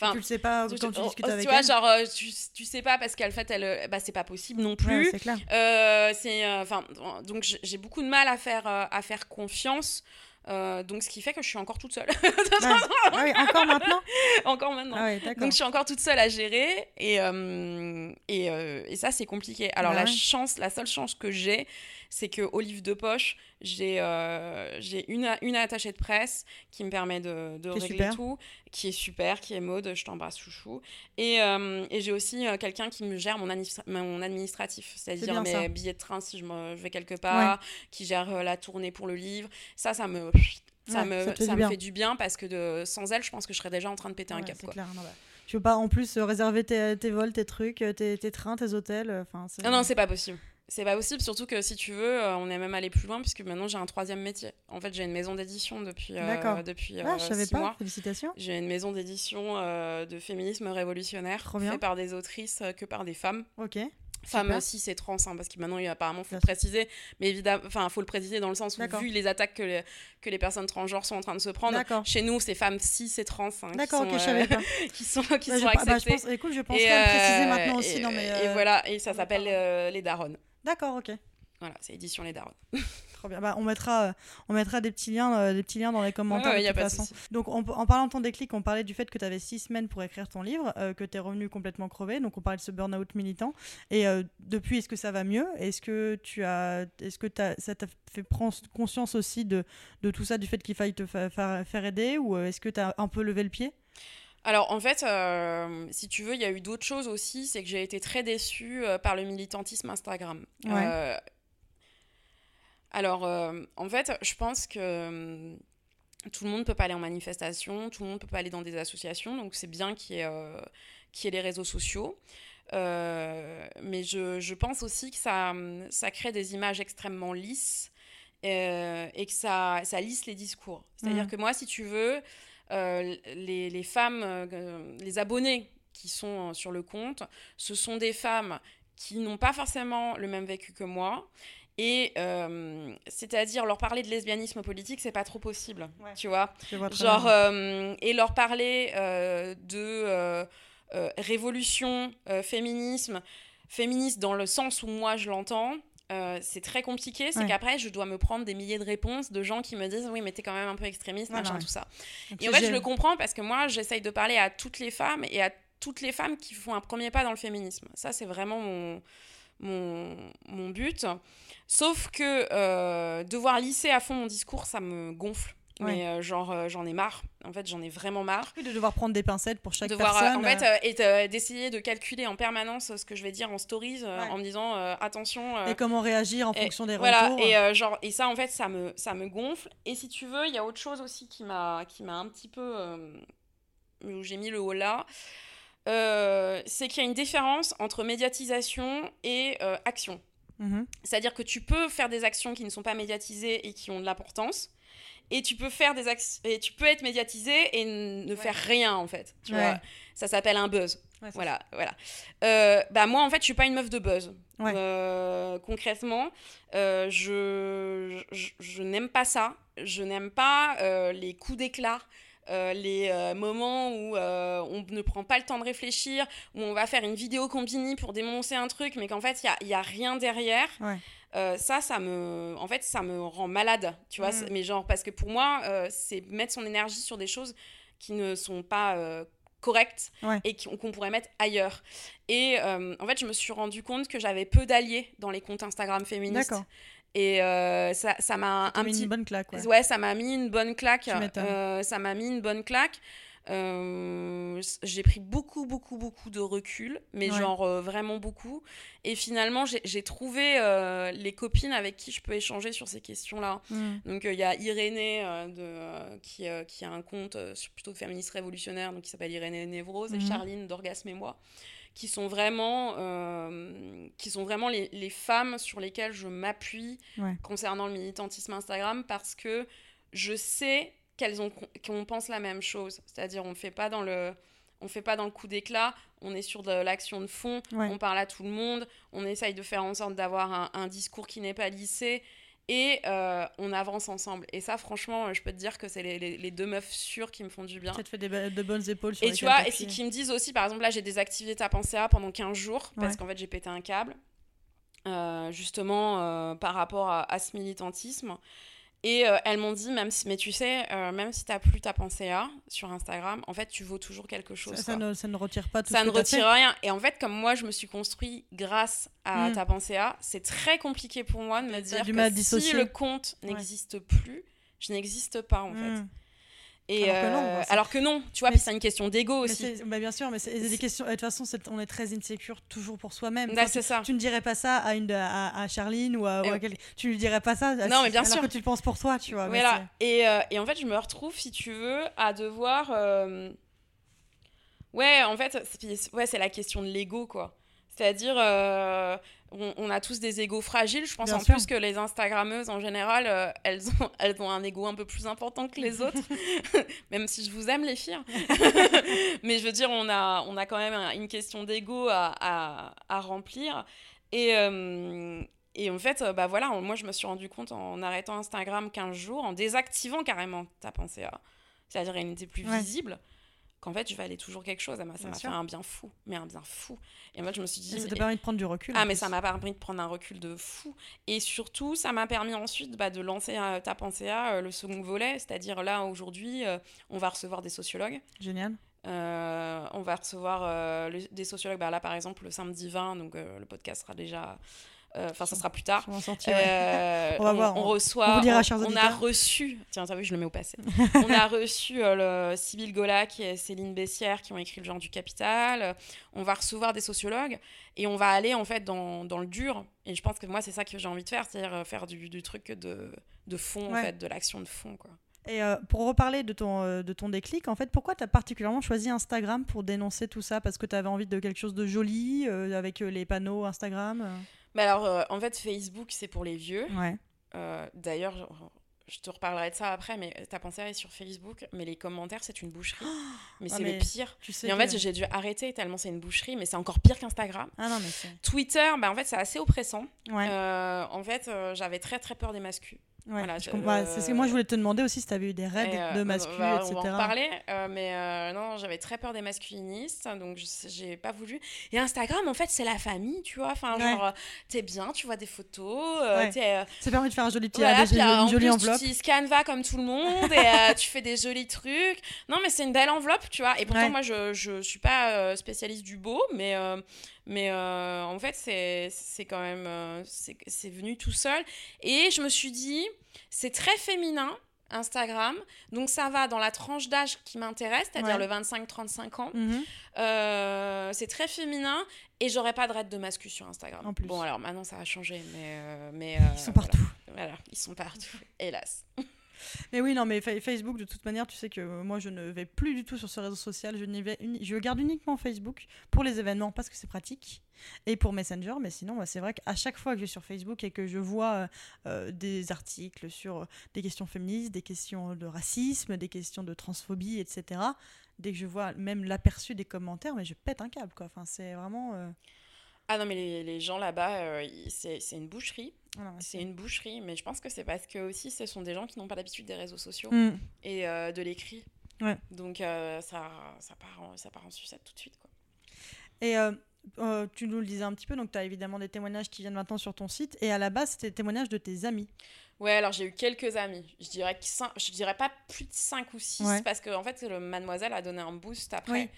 Speaker 4: Enfin,
Speaker 3: tu le sais pas quand tu discutes
Speaker 4: oh,
Speaker 3: avec
Speaker 4: tu vois,
Speaker 3: elle.
Speaker 4: genre, euh, tu, tu sais pas parce qu'en fait, elle, euh, bah, c'est pas possible non
Speaker 3: Ouais,
Speaker 4: plus.
Speaker 3: c'est clair.
Speaker 4: Euh, c'est, euh, donc j'ai- beaucoup de mal à faire, euh, à faire confiance. Donc, ce qui fait que je suis encore toute seule.
Speaker 3: Ouais. Ah oui, encore maintenant?
Speaker 4: Encore maintenant.
Speaker 3: Ah ouais.
Speaker 4: Donc, je suis encore toute seule à gérer. Et, et, et ça, c'est compliqué. Alors,
Speaker 3: Bah
Speaker 4: la
Speaker 3: ouais.
Speaker 4: chance, la seule chance que j'ai, c'est que au livre de poche, j'ai euh, une, une attachée de presse qui me permet de, régler
Speaker 3: super.
Speaker 4: tout, qui est super, qui est mode, je t'embrasse chouchou. Et, euh, et j'ai aussi euh, quelqu'un qui me gère mon, administra- mon administratif, c'est-à-dire mes
Speaker 3: ça.
Speaker 4: billets de train si je, me, je vais quelque part, qui gère la tournée pour le livre. Ça, ça me... Ça,
Speaker 3: Ouais,
Speaker 4: me,
Speaker 3: ça
Speaker 4: me
Speaker 3: bien.
Speaker 4: fait du bien parce que de, sans elle, je pense que je serais déjà en train de péter un câble.
Speaker 3: clair. non, bah. Tu veux pas en plus réserver tes, tes vols, tes trucs, tes, tes trains, tes hôtels enfin,
Speaker 4: Non, non, c'est pas possible. C'est pas possible, surtout que si tu veux, euh, on est même allé plus loin puisque maintenant j'ai un troisième métier. En fait, j'ai une maison d'édition depuis, euh,
Speaker 3: D'accord.
Speaker 4: depuis
Speaker 3: Ah,
Speaker 4: euh,
Speaker 3: je savais
Speaker 4: six
Speaker 3: pas.
Speaker 4: mois.
Speaker 3: Félicitations.
Speaker 4: J'ai une maison d'édition euh, de féminisme révolutionnaire,
Speaker 3: Trop bien.
Speaker 4: fait par des autrices euh, que par des femmes.
Speaker 3: Ok.
Speaker 4: Femmes aussi, c'est trans, hein, parce que maintenant, il, apparemment, faut
Speaker 3: Bien
Speaker 4: le préciser. Mais évidemment, enfin, faut le préciser dans le sens où, vu les attaques que les, que les personnes transgenres sont en train de se prendre, chez nous, c'est femmes cis et trans hein, qui
Speaker 3: D'accord,
Speaker 4: sont,
Speaker 3: ok, je
Speaker 4: euh, qui sont, qui
Speaker 3: Bah,
Speaker 4: sont
Speaker 3: je, bah, je
Speaker 4: acceptées.
Speaker 3: pense, écoute, je penserai
Speaker 4: Et,
Speaker 3: le préciser
Speaker 4: euh,
Speaker 3: maintenant aussi
Speaker 4: et,
Speaker 3: dans mes.
Speaker 4: et
Speaker 3: euh,
Speaker 4: voilà, et ça s'appelle euh, Les Daronnes.
Speaker 3: D'accord, ok.
Speaker 4: Voilà, c'est édition Les Daronnes.
Speaker 3: Trop bien. Bah, on mettra, euh, on mettra des petits liens, euh, des petits liens dans les commentaires
Speaker 4: Ouais, ouais,
Speaker 3: de toute
Speaker 4: de.
Speaker 3: Donc, on- en parlant de ton déclic, on parlait du fait que tu avais six semaines pour écrire ton livre, euh, que tu es revenu complètement crevé. Donc, on parlait de ce burn-out militant. Et euh, depuis, est-ce que ça va mieux? Est-ce que tu as, est-ce que ça t'a fait prendre conscience aussi de, de tout ça, du fait qu'il faille te fa- fa- faire aider? Ou est-ce que tu as un peu levé le pied?
Speaker 4: Alors en fait, euh, si tu veux, il y a eu d'autres choses aussi. C'est que j'ai été très déçue euh, par le militantisme Instagram.
Speaker 3: Ouais.
Speaker 4: Euh, alors en fait, je pense que euh, tout le monde peut pas aller en manifestation, tout le monde peut pas aller dans des associations, donc c'est bien qu'il y, y ait les réseaux sociaux. Mais je, je pense aussi que ça, ça crée des images extrêmement lisses et que ça, ça lisse les discours. C'est-à-dire
Speaker 3: Mhm.
Speaker 4: que moi, si tu veux, les, les femmes, euh, les abonnés qui sont euh, sur le compte, ce sont des femmes qui n'ont pas forcément le même vécu que moi. Et euh, c'est-à-dire leur parler de lesbianisme politique, c'est pas trop possible,
Speaker 3: Ouais.
Speaker 4: tu vois. Genre, euh, et leur parler euh, de euh, euh, révolution, euh, féminisme, féministe dans le sens où moi je l'entends, euh, c'est très compliqué. C'est
Speaker 3: Ouais.
Speaker 4: qu'après, je dois me prendre des milliers de réponses de gens qui me disent Oui, mais t'es quand même un peu extrémiste,
Speaker 3: Voilà,
Speaker 4: machin,
Speaker 3: ouais.
Speaker 4: tout ça.
Speaker 3: Donc,
Speaker 4: Et en fait, je le comprends parce que moi, j'essaye de parler à toutes les femmes et à toutes les femmes qui font un premier pas dans le féminisme. Ça, c'est vraiment mon, mon, mon but. Sauf que euh, devoir lisser à fond mon discours, ça me gonfle. Mais euh, genre euh, j'en ai marre. En fait, j'en ai vraiment marre.
Speaker 3: Oui, de devoir prendre des pincettes pour chaque
Speaker 4: de voir, euh,
Speaker 3: personne.
Speaker 4: en fait, et de- d'essayer de calculer en permanence ce que je vais dire en stories
Speaker 3: Ouais.
Speaker 4: en me disant attention.
Speaker 3: et comment réagir en
Speaker 4: et
Speaker 3: fonction des
Speaker 4: voilà,
Speaker 3: retours.
Speaker 4: et genre et ça en fait ça me ça me gonfle et si tu veux il y a autre chose aussi qui m'a un petit peu où j'ai mis le haut là c'est qu'il y a une différence entre médiatisation et action
Speaker 3: Mhm.
Speaker 4: c'est-à-dire que tu peux faire des actions qui ne sont pas médiatisées et qui ont de l'importance et tu peux faire des et tu peux être médiatisé et ne faire rien en fait tu
Speaker 3: Ouais.
Speaker 4: vois ça s'appelle un buzz
Speaker 3: Ouais,
Speaker 4: voilà, voilà. Euh, bah moi, en fait, je suis pas une meuf de buzz. Euh, concrètement, euh, je, je, je n'aime pas ça. Je n'aime pas les coups d'éclat. euh, les euh, moments où euh, on ne prend pas le temps de réfléchir, où on va faire une vidéo combini pour dénoncer un truc, mais qu'en fait, il n'y a, il y a rien derrière.
Speaker 3: Ouais.
Speaker 4: Euh, ça, ça me, en fait, ça me rend malade, tu vois.
Speaker 3: Mm.
Speaker 4: Mais genre, parce que pour moi, euh, c'est mettre son énergie sur des choses qui ne sont pas euh, correctes
Speaker 3: Ouais.
Speaker 4: et qu'on pourrait mettre ailleurs. Et euh, en fait, je me suis rendu compte que j'avais peu d'alliés dans les comptes Instagram féministes.
Speaker 3: D'accord.
Speaker 4: Et euh, ça ça m'a un
Speaker 3: mis
Speaker 4: petit
Speaker 3: une bonne claque. Ouais.
Speaker 4: Ouais, ça m'a mis une bonne claque.
Speaker 3: Tu.
Speaker 4: Euh, ça m'a mis une bonne claque. Euh, j'ai pris beaucoup, beaucoup, beaucoup de recul, mais
Speaker 3: Ouais.
Speaker 4: genre euh, vraiment beaucoup. Et finalement, j'ai trouvé euh, les copines avec qui je peux échanger sur ces questions-là.
Speaker 3: Mhm.
Speaker 4: Donc il y a Irénée de, qui, qui a un compte plutôt féministe révolutionnaire, donc qui s'appelle Irénée Névrose, et
Speaker 3: Mhm.
Speaker 4: Charline d'Orgasme et moi, qui sont vraiment, euh, qui sont vraiment les, les femmes sur lesquelles je m'appuie
Speaker 3: Ouais.
Speaker 4: concernant le militantisme Instagram parce que je sais qu'elles ont qu'on pense la même chose. C'est-à-dire on fait pas dans le on fait pas dans le coup d'éclat, on est sur de l'action de fond,
Speaker 3: Ouais.
Speaker 4: on parle à tout le monde, on essaye de faire en sorte d'avoir un, un discours qui n'est pas lissé et euh, on avance ensemble. Et ça, franchement, je peux te dire que c'est les, les- les deux meufs sûres qui me font du bien.
Speaker 3: Ça te fait des de bonnes épaules sur
Speaker 4: Et tu vois, et c'est qu'ils me disent aussi, par exemple, là, j'ai désactivé ta pensée à pendant 15 jours parce
Speaker 3: Ouais.
Speaker 4: qu'en fait, j'ai pété un câble, euh, justement, euh, par rapport à, à ce militantisme. Et euh, elles m'ont dit, même si, mais tu sais, euh, même si t'as plus ta pensée à sur Instagram, en fait, tu vaux toujours quelque chose.
Speaker 3: Ça, ne, ça ne retire pas tout
Speaker 4: Ça
Speaker 3: ce
Speaker 4: ne
Speaker 3: que
Speaker 4: retire rien. Et en fait, comme moi, je me suis construit grâce à
Speaker 3: Mm.
Speaker 4: ta pensée à, c'est très compliqué pour moi de me dire que si le compte
Speaker 3: Ouais.
Speaker 4: n'existe plus, je n'existe pas, en fait. Et
Speaker 3: Alors que non,
Speaker 4: euh, alors que non, tu vois, c'est une question d'ego aussi.
Speaker 3: bah, bien sûr, mais c'est des questions. De toute façon, on est très insécure toujours pour soi-même.
Speaker 4: Bah, c'est ça.
Speaker 3: tu ne dirais pas ça à une à, à Charline ou à, ou à
Speaker 4: Et-
Speaker 3: quelqu'un. Tu lui dirais pas ça. à-
Speaker 4: Non, mais bien
Speaker 3: alors
Speaker 4: sûr.
Speaker 3: que tu le penses pour toi, tu vois.
Speaker 4: Voilà. Et, euh, et en fait, je me retrouve, si tu veux, à devoir. euh, Ouais, en fait, c'est ouais, la question de l'ego, quoi. C'est-à-dire, on, on a tous des égos fragiles. Je pense
Speaker 3: Bien
Speaker 4: en
Speaker 3: sûr.
Speaker 4: plus que les Instagrammeuses, en général, euh, elles, ont, elles ont un ego un peu plus important que les autres. même si je vous aime, les filles. Mais je veux dire, on a, on a quand même un- une question d'ego à, à, à remplir. Et, euh, et en fait, euh, bah voilà, moi, je me suis rendu compte en arrêtant Instagram 15 jours, en désactivant carrément ta pensée. C'est-à-dire, elle n'était plus
Speaker 3: Ouais.
Speaker 4: visible. Qu'en fait, je valais toujours quelque chose. Ça m'a ça
Speaker 3: Bien
Speaker 4: m'a fait un bien fou. Mais un bien fou. Et moi, je me suis dit.
Speaker 3: Et ça t'a permis de prendre du recul.
Speaker 4: ah, mais
Speaker 3: plus.
Speaker 4: ça m'a permis de prendre un recul de fou. Et surtout, ça m'a permis ensuite bah, de lancer euh, Ta pensée à euh, le second volet. C'est-à-dire là, aujourd'hui, euh, on va recevoir des sociologues.
Speaker 3: Génial.
Speaker 4: On va recevoir le- des sociologues. Bah, là, par exemple, le samedi 20, donc le podcast sera déjà. Euh, Enfin, ça sera plus tard.
Speaker 3: Sortir. ouais.
Speaker 4: Euh,
Speaker 3: On va voir, on-
Speaker 4: reçoit.
Speaker 3: on
Speaker 4: on, on a reçu. Tiens, t'as vu, je le mets au passé. on a reçu euh, le Sybille Golac et Céline Bessière qui ont écrit Le genre du capital. On va recevoir des sociologues et on va aller en fait dans, dans le dur. Et je pense que moi, c'est ça que j'ai envie de faire, c'est-à-dire faire du, du truc de, de fond, en fait, de l'action de fond, quoi.
Speaker 3: Et euh, pour reparler de ton, euh, de ton déclic, en fait, pourquoi tu as particulièrement choisi Instagram pour dénoncer tout ça? Parce que tu avais envie de quelque chose de joli, euh, avec les panneaux Instagram
Speaker 4: Mais alors, euh, en fait, Facebook, c'est pour les vieux.
Speaker 3: Ouais.
Speaker 4: Euh, D'ailleurs, je- te reparlerai de ça après, mais t'as pensé à aller sur Facebook, mais les commentaires, c'est une boucherie. mais
Speaker 3: Ah,
Speaker 4: c'est le pire.
Speaker 3: Tu sais
Speaker 4: Et en fait, j'ai dû arrêter tellement c'est une boucherie, mais c'est encore pire qu'Instagram.
Speaker 3: Ah non, mais c'est.
Speaker 4: Twitter, bah, en fait, c'est assez oppressant.
Speaker 3: Ouais.
Speaker 4: Euh, en fait, j'avais très très peur des mascus.
Speaker 3: Ouais.
Speaker 4: voilà.
Speaker 3: Ouais, c'est ce que moi je voulais te demander aussi si tu avais eu des raids
Speaker 4: euh,
Speaker 3: de
Speaker 4: on
Speaker 3: mascu,
Speaker 4: va-
Speaker 3: etc.
Speaker 4: On va en parler, euh, mais euh, non, j'avais très peur des masculinistes, donc je- j'ai pas voulu. Et Instagram, en fait, c'est la famille, tu vois. Enfin,
Speaker 3: Ouais.
Speaker 4: genre, euh, t'es bien, tu vois des photos, euh,
Speaker 3: Ouais.
Speaker 4: t'es, euh,
Speaker 3: Ça permet de faire un joli petit
Speaker 4: Voilà, puis, euh,
Speaker 3: une jolie
Speaker 4: plus,
Speaker 3: enveloppe.
Speaker 4: tu utilises Canva comme tout le monde et euh, tu fais des jolis trucs. Non, mais c'est une belle enveloppe, tu vois. Et pourtant, moi, je, je suis pas euh, spécialiste du beau, mais, euh, mais euh, en fait, c'est quand même. euh, c'est venu tout seul. Et je me suis dit, c'est très féminin Instagram. Donc ça va dans la tranche d'âge qui m'intéresse, c'est-à-dire
Speaker 3: Ouais.
Speaker 4: le 25-35 ans.
Speaker 3: Mhm.
Speaker 4: Euh, c'est très féminin et j'aurais pas de raid de mascu sur Instagram.
Speaker 3: En plus.
Speaker 4: Bon alors maintenant ça va changer, mais... mais
Speaker 3: Ils sont
Speaker 4: voilà.
Speaker 3: partout.
Speaker 4: Voilà, ils sont partout, hélas.
Speaker 3: Mais oui, non, mais Fa- Facebook, de toute manière, tu sais que moi, je ne vais plus du tout sur ce réseau social. Je, vais je garde uniquement Facebook pour les événements parce que c'est pratique et pour Messenger. Mais sinon, ouais, c'est vrai qu'à chaque fois que je vais sur Facebook et que je vois euh, euh, des articles sur euh, des questions féministes, des questions de racisme, des questions de transphobie, etc., dès que je vois même l'aperçu des commentaires, mais je pète un câble, quoi. Enfin, c'est vraiment.
Speaker 4: Ah non mais les, gens là-bas, euh, c'est une boucherie. C'est une boucherie, mais je pense que c'est parce que aussi ce sont des gens qui n'ont pas l'habitude des réseaux sociaux
Speaker 3: Mm.
Speaker 4: et euh, de l'écrit.
Speaker 3: Ouais.
Speaker 4: Donc euh, ça, ça, part en, ça part en sucette tout de suite. Quoi.
Speaker 3: Et euh, tu nous le disais un petit peu, donc tu as évidemment des témoignages qui viennent maintenant sur ton site. Et à la base, c'était des témoignages de tes amis.
Speaker 4: Ouais, alors j'ai eu quelques amis. Je dirais, que je dirais pas plus de 5 ou 6
Speaker 3: Ouais.
Speaker 4: parce que en fait, le Mademoiselle a donné un boost après.
Speaker 3: Oui,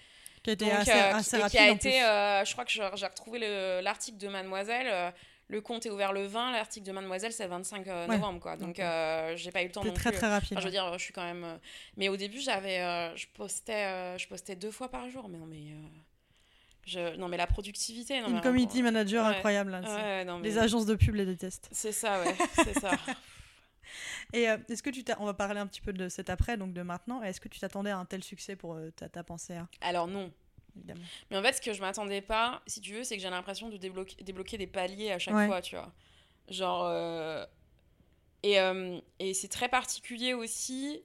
Speaker 3: Qui a été
Speaker 4: Donc,
Speaker 3: assez,
Speaker 4: euh,
Speaker 3: assez
Speaker 4: et
Speaker 3: rapide.
Speaker 4: qui a
Speaker 3: en
Speaker 4: été,
Speaker 3: plus.
Speaker 4: euh, je crois que j'ai retrouvé le- l'article de Mademoiselle. Le compte est ouvert le 20, l'article de Mademoiselle c'est le 25 euh,
Speaker 3: Ouais.
Speaker 4: novembre quoi. Donc
Speaker 3: Donc,
Speaker 4: euh, j'ai pas eu le temps non
Speaker 3: très
Speaker 4: plus.
Speaker 3: très rapide.
Speaker 4: Enfin, je veux dire, je suis quand même. euh, Mais au début, j'avais, je postais, je postais deux fois par jour. Mais non, mais je, non, mais la productivité. Non,
Speaker 3: Une
Speaker 4: mais
Speaker 3: community manager
Speaker 4: Ouais.
Speaker 3: incroyable. là,
Speaker 4: Ouais, non, mais
Speaker 3: Les agences de pub les détestent.
Speaker 4: C'est ça, ouais, c'est ça.
Speaker 3: Et euh, est-ce que tu t'as... On va parler un petit peu de cet après, donc de maintenant. Est-ce que tu t'attendais à un tel succès pour euh, ta, ta pensée à
Speaker 4: Alors non.
Speaker 3: Évidemment
Speaker 4: Mais en fait, ce que je m'attendais pas, si tu veux, c'est que j'ai l'impression de débloquer, débloquer des paliers à chaque
Speaker 3: Ouais.
Speaker 4: fois, tu vois. Genre. euh, Et, euh, et c'est très particulier aussi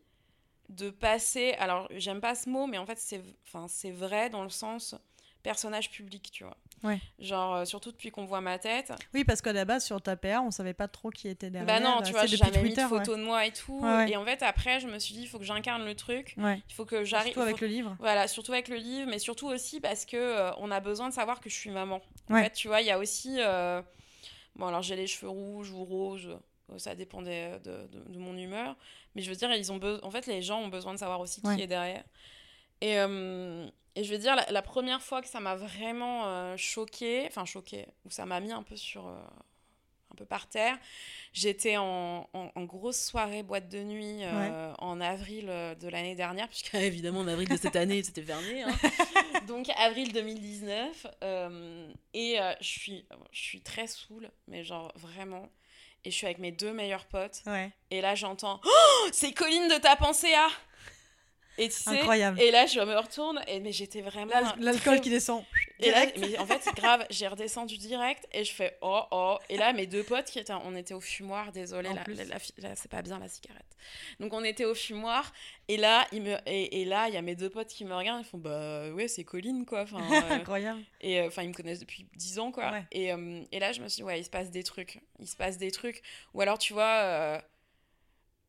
Speaker 4: de passer. Alors, j'aime pas ce mot, mais en fait, c'est enfin, c'est vrai dans le sens personnage public, tu vois.
Speaker 3: Ouais.
Speaker 4: Genre, euh, surtout depuis qu'on voit ma tête.
Speaker 3: Oui, parce qu'à la base, sur ta PA, on savait pas trop qui était derrière.
Speaker 4: bah non,
Speaker 3: euh,
Speaker 4: tu vois, j'ai jamais mis de
Speaker 3: Twitter, ouais.
Speaker 4: photo de moi et tout.
Speaker 3: Ouais.
Speaker 4: Et en fait, après, je me suis dit, il faut que j'incarne le truc.
Speaker 3: Ouais.
Speaker 4: Il faut que j'arrive.
Speaker 3: Surtout avec
Speaker 4: faut-
Speaker 3: le livre.
Speaker 4: Voilà, surtout avec le livre, mais surtout aussi parce que euh, on a besoin de savoir que je suis maman. En fait, tu vois, il y a aussi. euh, Bon, alors j'ai les cheveux rouges ou roses, ça dépendait de, de- de mon humeur. Mais je veux dire, ils ont en fait, les gens ont besoin de savoir aussi qui
Speaker 3: Ouais.
Speaker 4: est derrière. Et, euh, et je veux dire, la, la première fois que ça m'a vraiment euh, choquée, enfin choquée, où ça m'a mis un peu sur. euh, un peu par terre. J'étais en, en- en grosse soirée boîte de nuit euh, en avril euh, de l'année dernière, puisque évidemment en avril de cette année c'était verné. hein. Donc avril 2019. euh, et je suis, je suis très saoule, mais genre vraiment. Et je suis avec mes deux meilleurs potes.
Speaker 3: Ouais.
Speaker 4: Et là j'entends Oh, c'est Colline de ta pensée à Et tu sais,
Speaker 3: Incroyable.
Speaker 4: et là je me retourne, et, mais j'étais vraiment.
Speaker 3: L'al- L'alcool
Speaker 4: très-
Speaker 3: qui descend.
Speaker 4: et là, mais en fait, c'est grave, j'ai redescendu direct et je fais oh oh. Et là, mes deux potes qui étaient, on était au fumoir, désolé, là,
Speaker 3: plus.
Speaker 4: là, là, là, c'est pas bien la cigarette. Donc on était au fumoir et là, il me, et, et là, il y a mes deux potes qui me regardent, ils font bah ouais, c'est Colline quoi. Enfin, euh,
Speaker 3: Incroyable.
Speaker 4: et euh, enfin, ils me connaissent depuis 10 ans quoi.
Speaker 3: Ouais.
Speaker 4: Et, euh, et là, je me suis dit ouais, il se passe des trucs, il se passe des trucs. Ou alors, tu vois. euh,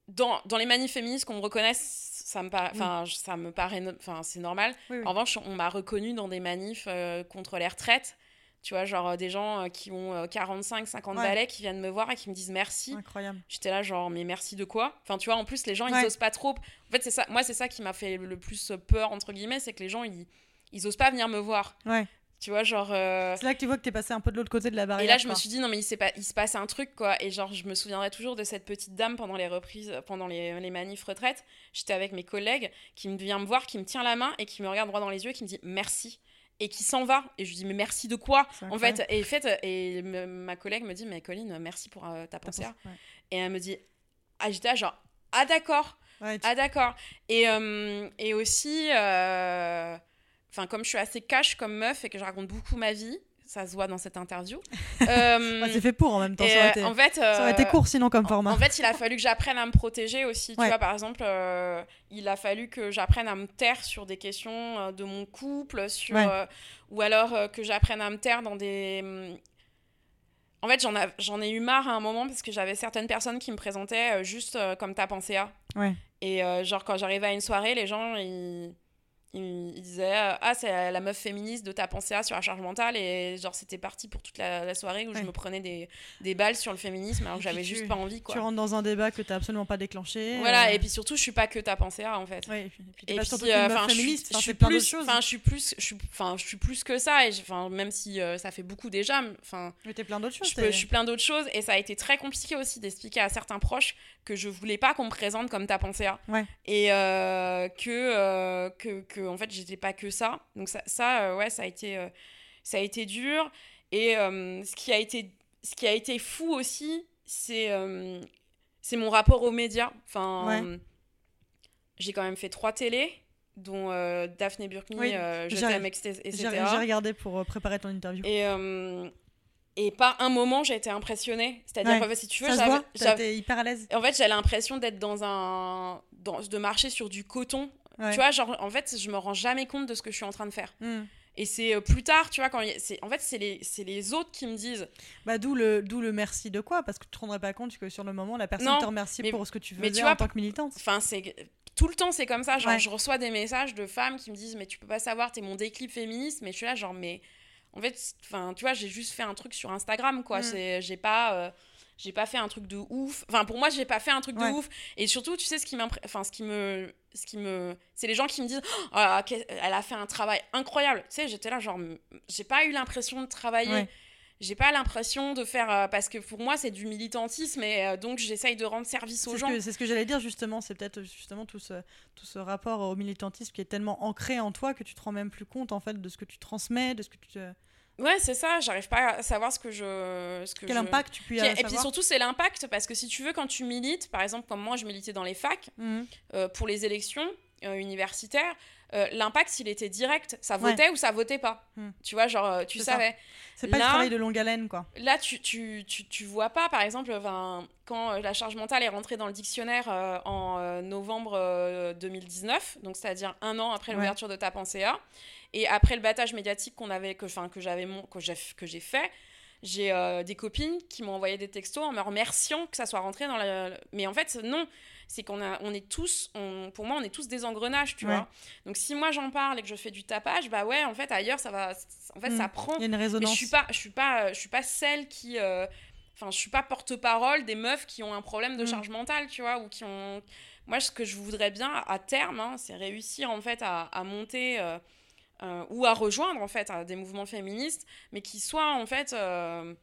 Speaker 4: dans, dans les manifs féministes qu'on me reconnaisse, ça me paraît, enfin, ça me paraît, no- enfin, c'est normal.
Speaker 3: Oui, oui.
Speaker 4: En revanche, on m'a reconnu dans des manifs euh, contre les retraites. Tu vois, genre euh, des gens euh, qui ont euh, 45, 50
Speaker 3: Ouais.
Speaker 4: balais qui viennent me voir et qui me disent merci.
Speaker 3: Incroyable.
Speaker 4: J'étais là, genre, mais merci de quoi? Enfin, tu vois, en plus, les gens,
Speaker 3: Ouais.
Speaker 4: ils osent pas trop. En fait, c'est ça, moi, c'est ça qui m'a fait le plus peur, entre guillemets, c'est que les gens, ils, ils osent pas venir me voir.
Speaker 3: Ouais.
Speaker 4: Tu vois, genre. euh,
Speaker 3: C'est là que tu vois que t'es passé un peu de l'autre côté de la barrière.
Speaker 4: et là, je me suis dit, non, mais il, s'est pas, il se passe un truc, quoi. Et genre, je me souviendrai toujours de cette petite dame pendant les reprises, pendant les, les manifs retraites. J'étais avec mes collègues qui me vient me voir, qui me tient la main et qui me regarde droit dans les yeux et qui me dit merci. Et qui s'en va. Et je lui dis, mais merci de quoi En fait, et, fait, et ma collègue me dit, mais Colline, merci pour euh, ta pensée.
Speaker 3: ouais.
Speaker 4: Et elle me dit, ah, j'étais genre, ah, d'accord.
Speaker 3: Ouais, tu-
Speaker 4: Ah d'accord. Et, euh, et aussi, euh, enfin comme je suis assez cash comme meuf et que je raconte beaucoup ma vie, ça se voit dans cette interview. euh,
Speaker 3: c'est fait pour en même temps. Ça aurait été,
Speaker 4: en fait,
Speaker 3: ça aurait été
Speaker 4: euh,
Speaker 3: court sinon comme format.
Speaker 4: En fait, il a fallu que j'apprenne à me protéger aussi. Tu vois, par exemple, euh, il a fallu que j'apprenne à me taire sur des questions euh, de mon couple, sur,
Speaker 3: Ouais.
Speaker 4: ou alors que j'apprenne à me taire dans des. hum, En fait, j'en ai eu marre à un moment parce que j'avais certaines personnes qui me présentaient juste comme ta pensée à.
Speaker 3: Ouais.
Speaker 4: Et genre, quand j'arrivais à une soirée, les gens, ils, disaient disait ah c'est la meuf féministe de ta pensée sur la charge mentale et genre c'était parti pour toute la, soirée où je me prenais des, des, balles sur le féminisme alors que j'avais juste pas envie quoi.
Speaker 3: Tu rentres dans un débat que t'as absolument pas déclenché.
Speaker 4: Voilà et puis surtout je suis pas que ta pensée en fait.
Speaker 3: et puis,
Speaker 4: et
Speaker 3: puis, enfin
Speaker 4: féministe. Je suis plus enfin je suis plus je suis enfin je suis plus que ça et enfin même si ça fait beaucoup déjà enfin.
Speaker 3: Mais t'es plein d'autres choses.
Speaker 4: Je, je suis plein d'autres choses et ça a été très compliqué aussi d'expliquer à certains proches que je voulais pas qu'on me présente comme ta pensée
Speaker 3: ouais.
Speaker 4: et que, que que en fait j'étais pas que ça donc ça, ça euh, ouais ça a été euh, ça a été dur et euh, ce qui a été ce qui a été fou aussi c'est c'est mon rapport aux médias enfin j'ai quand même fait trois télés dont Daphné Burkney, Je t'aime, etc. J'ai
Speaker 3: regardé pour préparer ton interview.
Speaker 4: Et, et pas un moment j'ai été impressionnée. C'est-à-dire
Speaker 3: ouais.
Speaker 4: si tu veux,
Speaker 3: j'avais hyper à l'aise.
Speaker 4: En fait, j'ai l'impression d'être dans un dans, de marcher sur du coton tu vois, genre, en fait, je me rends jamais compte de ce que je suis en train de faire.
Speaker 3: Hmm.
Speaker 4: Et c'est euh, plus tard, tu vois, quand c'est en fait, c'est les, les autres qui me disent.
Speaker 3: Bah, d'où le, le merci de quoi? Parce que tu te rendrais pas compte que sur le moment, la personne te remercie pour ce que tu faisais tu vois, en tant que militante.
Speaker 4: Enfin, c'est. Tout le temps, c'est comme ça. Genre, je reçois des messages de femmes qui me disent Mais tu peux pas savoir, t'es mon déclip féministe. Mais je suis là, genre, mais. En fait, enfin, tu vois, j'ai juste fait un truc sur Instagram, quoi. Hmm. C'est J'ai pas. Euh, j'ai pas fait un truc de ouf. Enfin, pour moi, j'ai pas fait un truc de ouf. Et surtout, tu sais, ce qui, enfin, ce qui me. Ce qui me... C'est les gens qui me disent oh, Elle a fait un travail incroyable. Tu sais, j'étais là, genre, j'ai pas eu l'impression de travailler. J'ai pas l'impression de faire. Euh, parce que pour moi, c'est du militantisme et euh, donc j'essaye de rendre service aux gens.
Speaker 3: C'est ce que j'allais dire justement. C'est peut-être justement tout ce, tout ce rapport au militantisme qui est tellement ancré en toi que tu te rends même plus compte en fait de ce que tu transmets, de ce que tu.
Speaker 4: Ouais, c'est ça, j'arrive pas à savoir ce que je. Ce que
Speaker 3: Quel impact tu avoir
Speaker 4: Et puis surtout, c'est l'impact, parce que si tu veux, quand tu milites, par exemple, comme moi, je militais dans les facs, mhm. euh, pour les élections euh, universitaires, euh, l'impact, il était direct. Ça votait ou ça votait pas. Mhm. Tu vois, genre, tu savais.
Speaker 3: C'est pas le travail de longue haleine, quoi.
Speaker 4: Là, tu, tu, tu, tu vois pas, par exemple, quand la charge mentale est rentrée dans le dictionnaire en novembre 2019, donc c'est-à-dire un an après l'ouverture de ta pensée A. Et après le battage médiatique qu'on avait, que, que j'avais que j'ai, que j'ai fait, j'ai euh, des copines qui m'ont envoyé des textos en me remerciant que ça soit rentré dans la. Mais en fait, non. C'est qu'on a, on est tous, on, pour moi, on est tous des engrenages, tu vois. Donc si moi j'en parle et que je fais du tapage, bah ouais, en fait ailleurs ça va, en fait ça mm. prend.
Speaker 3: Il y a une résonance.
Speaker 4: Mais je suis pas, je suis pas, je suis pas celle qui, euh, enfin, je suis pas porte-parole des meufs qui ont un problème de mm. charge mentale, tu vois, ou qui ont. Moi, ce que je voudrais bien à terme, hein, c'est réussir en fait à, à monter. Euh, euh, ou à rejoindre en fait des mouvements féministes, mais qui soient en fait euh,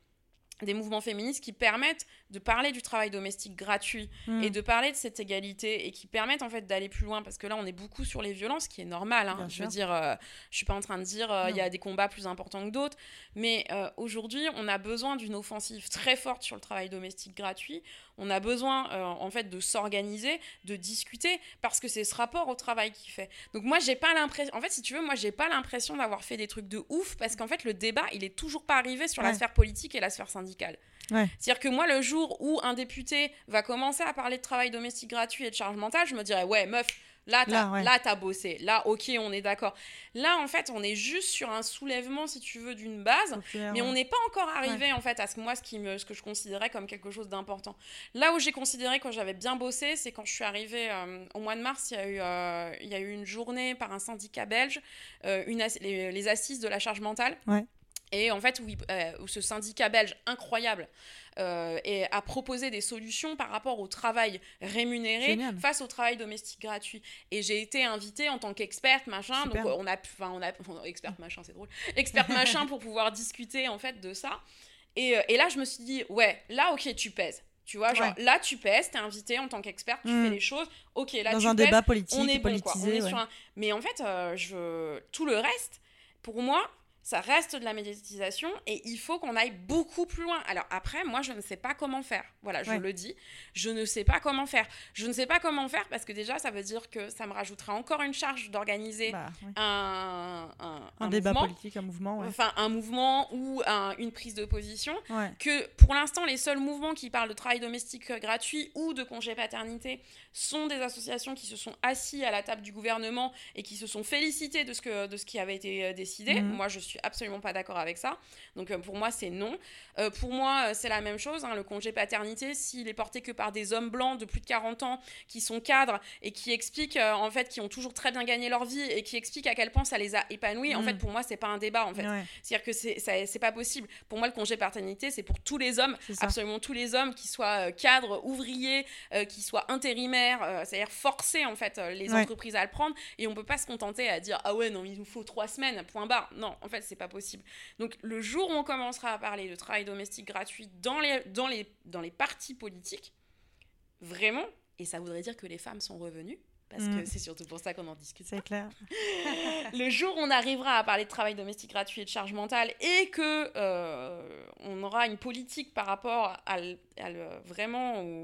Speaker 4: des mouvements féministes qui permettent de parler du travail domestique gratuit mm. et de parler de cette égalité et qui permettent en fait d'aller plus loin parce que là on est beaucoup sur les violences, ce qui est normal. Hein. je veux dire, euh, je suis pas en train de dire il y a des combats plus importants que d'autres, mais aujourd'hui on a besoin d'une offensive très forte sur le travail domestique gratuit. On a besoin euh, en fait de s'organiser, de discuter parce que c'est ce rapport au travail qui fait. Donc moi j'ai pas l'impression en fait si tu veux moi j'ai pas l'impression d'avoir fait des trucs de ouf parce qu'en fait le débat, il est toujours pas arrivé sur la sphère politique et la sphère syndicale. C'est-à-dire que moi, le jour où un député va commencer à parler de travail domestique gratuit et de charge mentale, je me dirais, ouais, meuf, Là, t'as as bossé. Là, ok, on est d'accord. Là, en fait, on est juste sur un soulèvement, si tu veux, d'une base, mais on n'est pas encore arrivé, en fait, à ce que moi, ce, qui me, ce que je considérais comme quelque chose d'important. Là où j'ai considéré que j'avais bien bossé, c'est quand je suis arrivée euh, au mois de mars, il y, a eu, euh, il y a eu une journée par un syndicat belge, euh, une les, les, assises de la charge mentale. Et en fait, où, où, ce syndicat belge incroyable euh, et à proposer des solutions par rapport au travail rémunéré face au travail domestique gratuit. Et j'ai été invitée en tant qu'experte, machin. Donc on a, enfin on a, experte machin, c'est drôle, experte machin pour pouvoir discuter en fait de ça. Et, euh, et, là, je me suis dit, ouais, là, ok, tu pèses. Tu vois, genre là, tu pèses, t'es invité en tant qu'experte, tu fais mm. les choses. Ok, là,
Speaker 3: Dans
Speaker 4: tu
Speaker 3: un
Speaker 4: pèses,
Speaker 3: débat politique,
Speaker 4: on est
Speaker 3: politisé.
Speaker 4: Bon, sur Mais en fait, euh, je... tout le reste, pour moi, ça reste de la médiatisation et il faut qu'on aille beaucoup plus loin. Alors après, moi, je ne sais pas comment faire. Voilà, je le dis, je ne sais pas comment faire. Je ne sais pas comment faire parce que déjà, ça veut dire que ça me rajouterait encore une charge d'organiser bah, un,
Speaker 3: un, débat politique, un mouvement.
Speaker 4: Enfin, un mouvement ou une prise de position. Que pour l'instant, les seuls mouvements qui parlent de travail domestique gratuit ou de congé paternité sont des associations qui se sont assis à la table du gouvernement et qui se sont félicitées de ce, que, de ce qui avait été euh, décidé. Mhm. Moi, je suis suis absolument pas d'accord avec ça. Donc euh, pour moi, c'est non. Euh, pour moi, euh, c'est la même chose. hein, le congé paternité, s'il est porté que par des hommes blancs de plus de 40 ans qui sont cadres et qui expliquent, en fait, qui ont toujours très bien gagné leur vie et qui expliquent à quel point ça les a épanouis, en
Speaker 3: Mm.
Speaker 4: fait, pour moi, c'est pas un débat, en fait.
Speaker 3: Ouais,
Speaker 4: C'est-à-dire que c'est- pas possible. Pour moi, le congé paternité, c'est pour tous les hommes, absolument tous les hommes, qui soient cadres, ouvriers, euh, qui soient intérimaires, euh, c'est-à-dire forcer en fait les
Speaker 3: Ouais.
Speaker 4: entreprises à le prendre. Et on peut pas se contenter à dire ah ouais non il nous faut trois semaines point barre. Non en fait c'est pas possible. Donc le jour où on commencera à parler de travail domestique gratuit dans les dans les dans les partis politiques, vraiment et ça voudrait dire que les femmes sont revenues. Parce
Speaker 3: Mm.
Speaker 4: que c'est surtout pour ça qu'on en discute.
Speaker 3: C'est clair.
Speaker 4: Le jour où on arrivera à parler de travail domestique gratuit et de charge mentale et que euh, on aura une politique par rapport à, l- à le- vraiment où,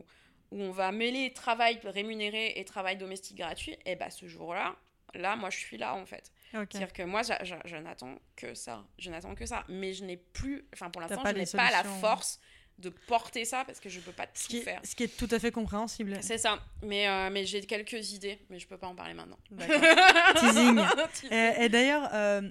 Speaker 4: où on va mêler travail rémunéré et travail domestique gratuit, et bah ce jour-là, là moi je suis là en fait. C'est-à-dire que moi je n'attends que ça, je n'attends que ça, mais je n'ai plus, enfin pour l'instant je n'ai pas la force de porter ça parce que je peux pas
Speaker 3: Ce
Speaker 4: tout
Speaker 3: qui,
Speaker 4: faire.
Speaker 3: ce qui est tout à fait compréhensible.
Speaker 4: C'est ça, mais, euh, mais j'ai quelques idées, mais je peux pas en parler maintenant.
Speaker 3: Teasing. Et, et d'ailleurs, euh,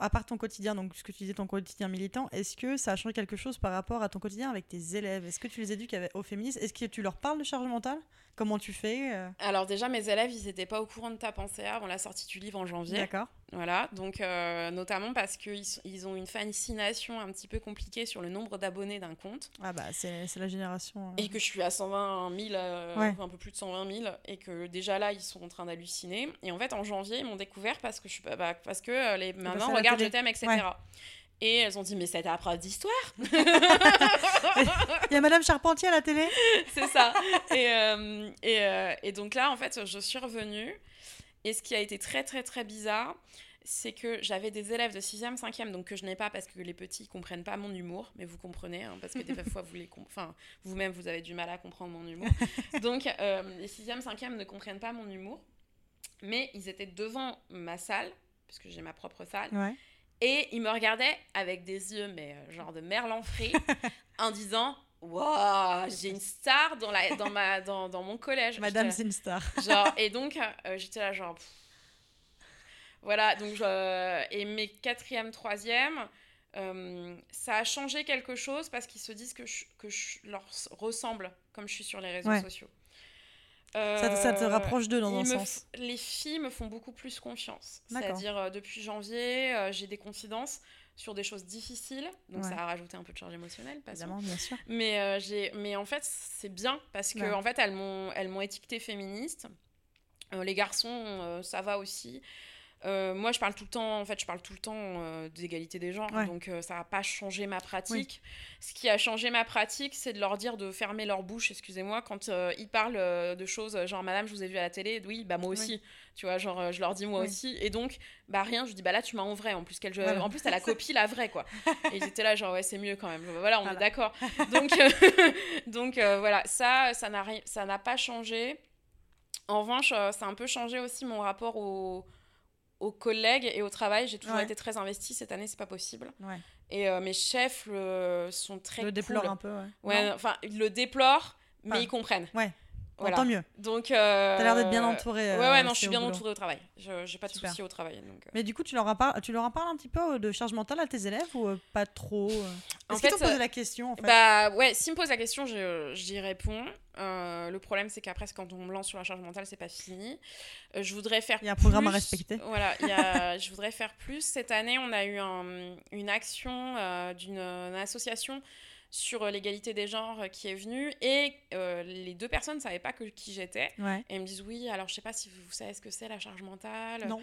Speaker 3: à part ton quotidien, donc ce que tu disais, ton quotidien militant, est-ce que ça a changé quelque chose par rapport à ton quotidien avec tes élèves? Est-ce que tu les éduques avec- au féminisme? Est-ce que tu leur parles de charge mentale? Comment tu fais euh,
Speaker 4: Alors déjà, mes élèves, ils n'étaient pas au courant de ta pensée avant la sortie du livre en janvier.
Speaker 3: D'accord.
Speaker 4: Voilà, donc euh, notamment parce qu'ils ils ont une fascination un petit peu compliquée sur le nombre d'abonnés d'un compte.
Speaker 3: Ah bah c'est la génération. euh,
Speaker 4: Et que je suis à 120 000, euh,
Speaker 3: Ouais.
Speaker 4: un peu plus de 120 000, et que déjà là, ils sont en train d'halluciner. Et en fait, en janvier, ils m'ont découvert parce que, je, suis- bah, parce que les mamans regardent. Je t'aime, etc.
Speaker 3: Ouais.
Speaker 4: Et elles ont dit, mais c'était à prof d'histoire
Speaker 3: Il y a Madame Charpentier à la télé
Speaker 4: c'est ça. Et, euh, et, euh, et donc là, en fait, je suis revenue. Et ce qui a été très, très, très bizarre, c'est que j'avais des élèves de 6e, 5e, donc que je n'ai pas parce que les petits comprennent pas mon humour, mais vous comprenez, hein, parce que des fois, vous les com- enfin, vous-même, vous avez du mal à comprendre mon humour. Donc, euh, les 6e, 5e ne comprennent pas mon humour, mais ils étaient devant ma salle, puisque j'ai ma propre salle,
Speaker 3: Ouais.
Speaker 4: Et ils me regardaient avec des yeux, mais euh, genre de merlan frit, en disant Waouh, j'ai une star dans, la, dans, ma, dans, dans mon collège.
Speaker 3: Madame c'est une star.
Speaker 4: genre, et donc, euh, j'étais là, genre. pff. Voilà, donc, et mes quatrième, troisième, euh, ça a changé quelque chose parce qu'ils se disent que je, que je leur ressemble comme je suis sur les réseaux
Speaker 3: Ouais.
Speaker 4: sociaux.
Speaker 3: Ça, te- ça te
Speaker 4: Euh,
Speaker 3: rapproche d'eux dans un sens.
Speaker 4: f- Les filles me font beaucoup plus confiance. C'est-à-dire, euh, depuis janvier, euh, j'ai des confidences sur des choses difficiles. Donc,
Speaker 3: Ouais.
Speaker 4: ça a rajouté un peu de charge émotionnelle. pas.
Speaker 3: Évidemment, bien sûr.
Speaker 4: Mais, euh, j'ai... mais en fait, c'est bien parce que
Speaker 3: Ouais.
Speaker 4: en fait, elles m'ont, elles m'ont étiquetée féministe. Euh, les garçons, euh, ça va aussi. Euh, moi, je parle tout le temps, en fait, je parle tout le temps euh, d'égalité des genres,
Speaker 3: Ouais.
Speaker 4: donc euh, ça n'a pas changé ma pratique. Ce qui a changé ma pratique, c'est de leur dire de fermer leur bouche, excusez-moi, quand ils parlent de choses genre Madame, je vous ai vu à la télé, oui, bah moi aussi, tu vois, genre je leur dis moi
Speaker 3: Oui.
Speaker 4: aussi, et donc bah rien, je dis bah là tu m'as en vrai, en plus qu'elle,
Speaker 3: Voilà.
Speaker 4: en plus t'as la copie la vraie quoi. et ils étaient là genre ouais c'est mieux quand même, voilà on
Speaker 3: Voilà.
Speaker 4: est d'accord. Donc donc voilà ça ça n'a ça n'a pas changé. En revanche, ça a un peu changé aussi mon rapport aux, aux collègues et au travail. J'ai toujours
Speaker 3: Ouais.
Speaker 4: été très investie. Cette année, c'est pas possible.
Speaker 3: Ouais.
Speaker 4: Et euh, mes chefs le- sont très
Speaker 3: le
Speaker 4: cool.
Speaker 3: un peu. Ouais.
Speaker 4: Enfin, ils le déplorent, mais ils comprennent.
Speaker 3: Ouais.
Speaker 4: Voilà.
Speaker 3: tant mieux.
Speaker 4: Donc, euh,
Speaker 3: T'as l'air d'être bien entourée.
Speaker 4: Ouais,
Speaker 3: euh,
Speaker 4: ouais, non, je suis bien entourée au travail. Je j'ai pas de
Speaker 3: Super.
Speaker 4: soucis au travail. Donc, euh.
Speaker 3: Mais du coup, tu leur, parles, tu leur en parles un petit peu euh, de charge mentale à tes élèves ou euh, pas trop Est-ce qu'ils t'ont posé la question en fait
Speaker 4: Bah ouais, s'ils me posent la question, je- j'y réponds. Euh, le problème, c'est qu'après, quand on me lance sur la charge mentale, c'est pas fini. Je voudrais faire
Speaker 3: Il y a un programme à respecter.
Speaker 4: Voilà, il y a- je voudrais faire plus. Cette année, on a eu un- une action d'une association sur euh, l'égalité des genres euh, qui est venue et euh, les deux personnes ne savaient pas que, qui j'étais.
Speaker 3: Ouais.
Speaker 4: Et elles me disent oui, alors je sais pas si vous savez ce que c'est la charge mentale.
Speaker 3: Non.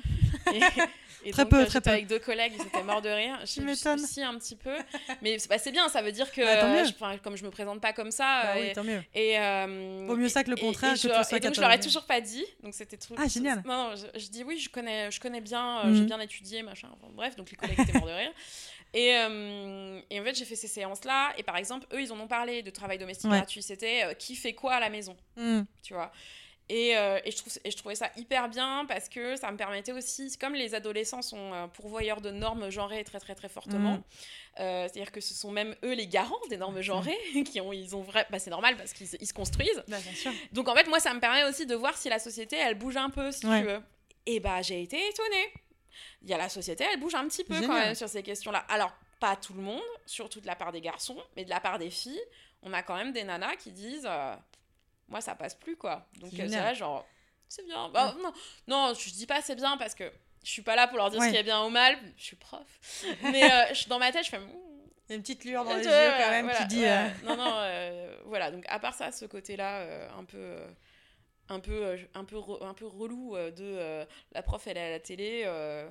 Speaker 4: Et, et
Speaker 3: Très
Speaker 4: donc,
Speaker 3: peu, très peu.
Speaker 4: avec deux collègues, ils étaient morts de rire. Je
Speaker 3: Tu m'étonnes.
Speaker 4: Si, un petit peu. Mais c'est bah, c'est bien, ça veut dire que,
Speaker 3: Bah,
Speaker 4: je- comme je me présente pas comme ça.
Speaker 3: Bah
Speaker 4: euh,
Speaker 3: oui,
Speaker 4: et,
Speaker 3: tant mieux.
Speaker 4: et, euh,
Speaker 3: Vaut mieux ça que le
Speaker 4: et-
Speaker 3: contraire,
Speaker 4: et
Speaker 3: que
Speaker 4: je, et donc je leur ai toujours pas dit. Donc c'était tout.
Speaker 3: Ah, génial.
Speaker 4: Non, non, je, je dis oui, je connais, je connais bien, euh,
Speaker 3: Mhm.
Speaker 4: j'ai bien étudié, machin. Enfin, bref, donc les collègues étaient morts de rire. Et, euh, et en fait, j'ai fait ces séances-là. Et par exemple, eux, ils en ont parlé de travail domestique
Speaker 3: Ouais.
Speaker 4: gratuit. C'était euh, qui fait quoi à la maison,
Speaker 3: Hmm.
Speaker 4: tu vois. Et, euh, et, je trouve, et je trouvais ça hyper bien parce que ça me permettait aussi, comme les adolescents sont pourvoyeurs de normes genrées très très très fortement, euh, c'est-à-dire que ce sont même eux les garants des normes genrées, qui ont, ils ont vrai, bah, c'est normal parce qu'ils ils se construisent.
Speaker 3: Bah, bien sûr.
Speaker 4: Donc en fait, moi, ça me permet aussi de voir si la société, elle bouge un peu, si
Speaker 3: Ouais.
Speaker 4: tu veux. Et bah, j'ai été étonnée. Il y a la société, elle bouge un petit peu quand même sur ces questions-là. Alors, pas tout le monde, surtout de la part des garçons, mais de la part des filles, on a quand même des nanas qui disent euh, Moi, ça passe plus, quoi. Donc,
Speaker 3: C'est
Speaker 4: là, genre, c'est bien. Bah, non, non, je dis pas c'est bien parce que je suis pas là pour leur dire
Speaker 3: Ouais.
Speaker 4: ce qui est bien ou mal, je suis prof. Mais euh, dans ma tête, je fais.
Speaker 3: Il y a une petite lueur dans les yeux quand même
Speaker 4: voilà,
Speaker 3: qui dit. euh,
Speaker 4: Non, non, euh, voilà. Donc, à part ça, ce côté-là, un peu. Un peu, euh, un, peu un peu relou euh, de euh, la prof elle est à la télé euh,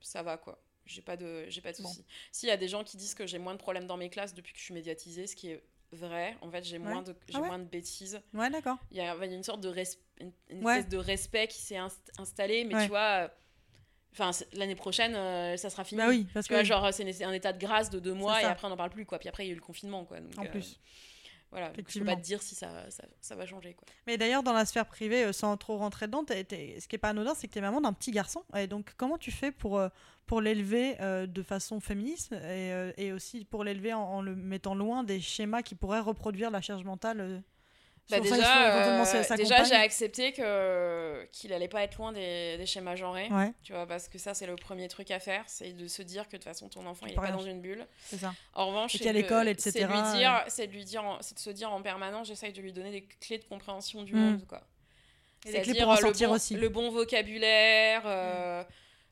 Speaker 4: ça va quoi j'ai pas de j'ai pas de
Speaker 3: Bon.
Speaker 4: soucis s'il y a des gens qui disent que j'ai moins de problèmes dans mes classes depuis que je suis médiatisée ce qui est vrai en fait j'ai moins de j'ai
Speaker 3: Ah ouais
Speaker 4: moins de bêtises
Speaker 3: Ouais, d'accord.
Speaker 4: il y a, une sorte de res- une, une
Speaker 3: Ouais.
Speaker 4: espèce de respect qui s'est inst- installé mais tu vois enfin l'année prochaine euh, ça sera fini
Speaker 3: Bah oui, parce
Speaker 4: tu vois,
Speaker 3: que.
Speaker 4: genre, c'est un état de grâce de deux mois et après on n'en parle plus, quoi. Puis après, il y a eu le confinement, quoi. Donc,
Speaker 3: En plus.
Speaker 4: Voilà, je peux
Speaker 3: Effectivement.
Speaker 4: pas te dire si ça, ça, ça va changer, quoi.
Speaker 3: Mais d'ailleurs, dans la sphère privée, euh, sans trop rentrer dedans, ce qui est pas anodin, c'est que tu es maman d'un petit garçon. Et donc, comment tu fais pour, euh, pour l'élever euh, de façon féministe et, euh, et aussi pour l'élever en, en le mettant loin des schémas qui pourraient reproduire la charge mentale
Speaker 4: Bah, déjà, euh, déjà j'ai accepté que qu'il allait pas être loin des, des schémas genrés.
Speaker 3: Ouais,
Speaker 4: Tu vois, parce que ça, c'est le premier truc à faire, c'est de se dire que de toute façon, ton enfant, il est pas dans une bulle.
Speaker 3: c'est ça.
Speaker 4: En revanche,
Speaker 3: Et
Speaker 4: c'est
Speaker 3: qu'à l'école,
Speaker 4: C'est
Speaker 3: etc.,
Speaker 4: de lui dire, c'est de lui dire, c'est de se dire en permanence, j'essaye de lui donner des clés de compréhension du
Speaker 3: Mm.
Speaker 4: monde, quoi.
Speaker 3: Des clés pour en
Speaker 4: euh, le
Speaker 3: sortir
Speaker 4: bon-
Speaker 3: aussi.
Speaker 4: Le bon vocabulaire, euh,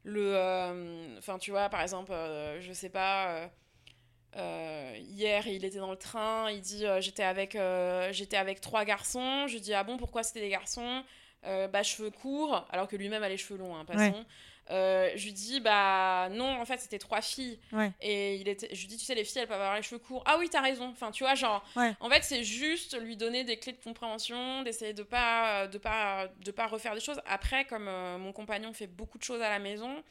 Speaker 4: le. euh, Enfin, tu vois, par exemple, euh, je sais pas. Euh, hier, il était dans le train, il dit euh, j'étais avec, euh, j'étais avec trois garçons. Je dis ah bon, pourquoi c'était des garçons? Bah, cheveux courts, alors que lui-même a les cheveux longs, hein, passons. Je lui dis bah non, en fait, c'était trois filles.
Speaker 3: Ouais.
Speaker 4: Et il était, je lui dis tu sais, les filles, elles peuvent avoir les cheveux courts. Ah oui, t'as raison. Enfin, tu vois, genre.
Speaker 3: Ouais.
Speaker 4: En fait, c'est juste lui donner des clés de compréhension, d'essayer de pas, de pas, de pas refaire des choses. Après, comme mon compagnon fait beaucoup de choses à la maison,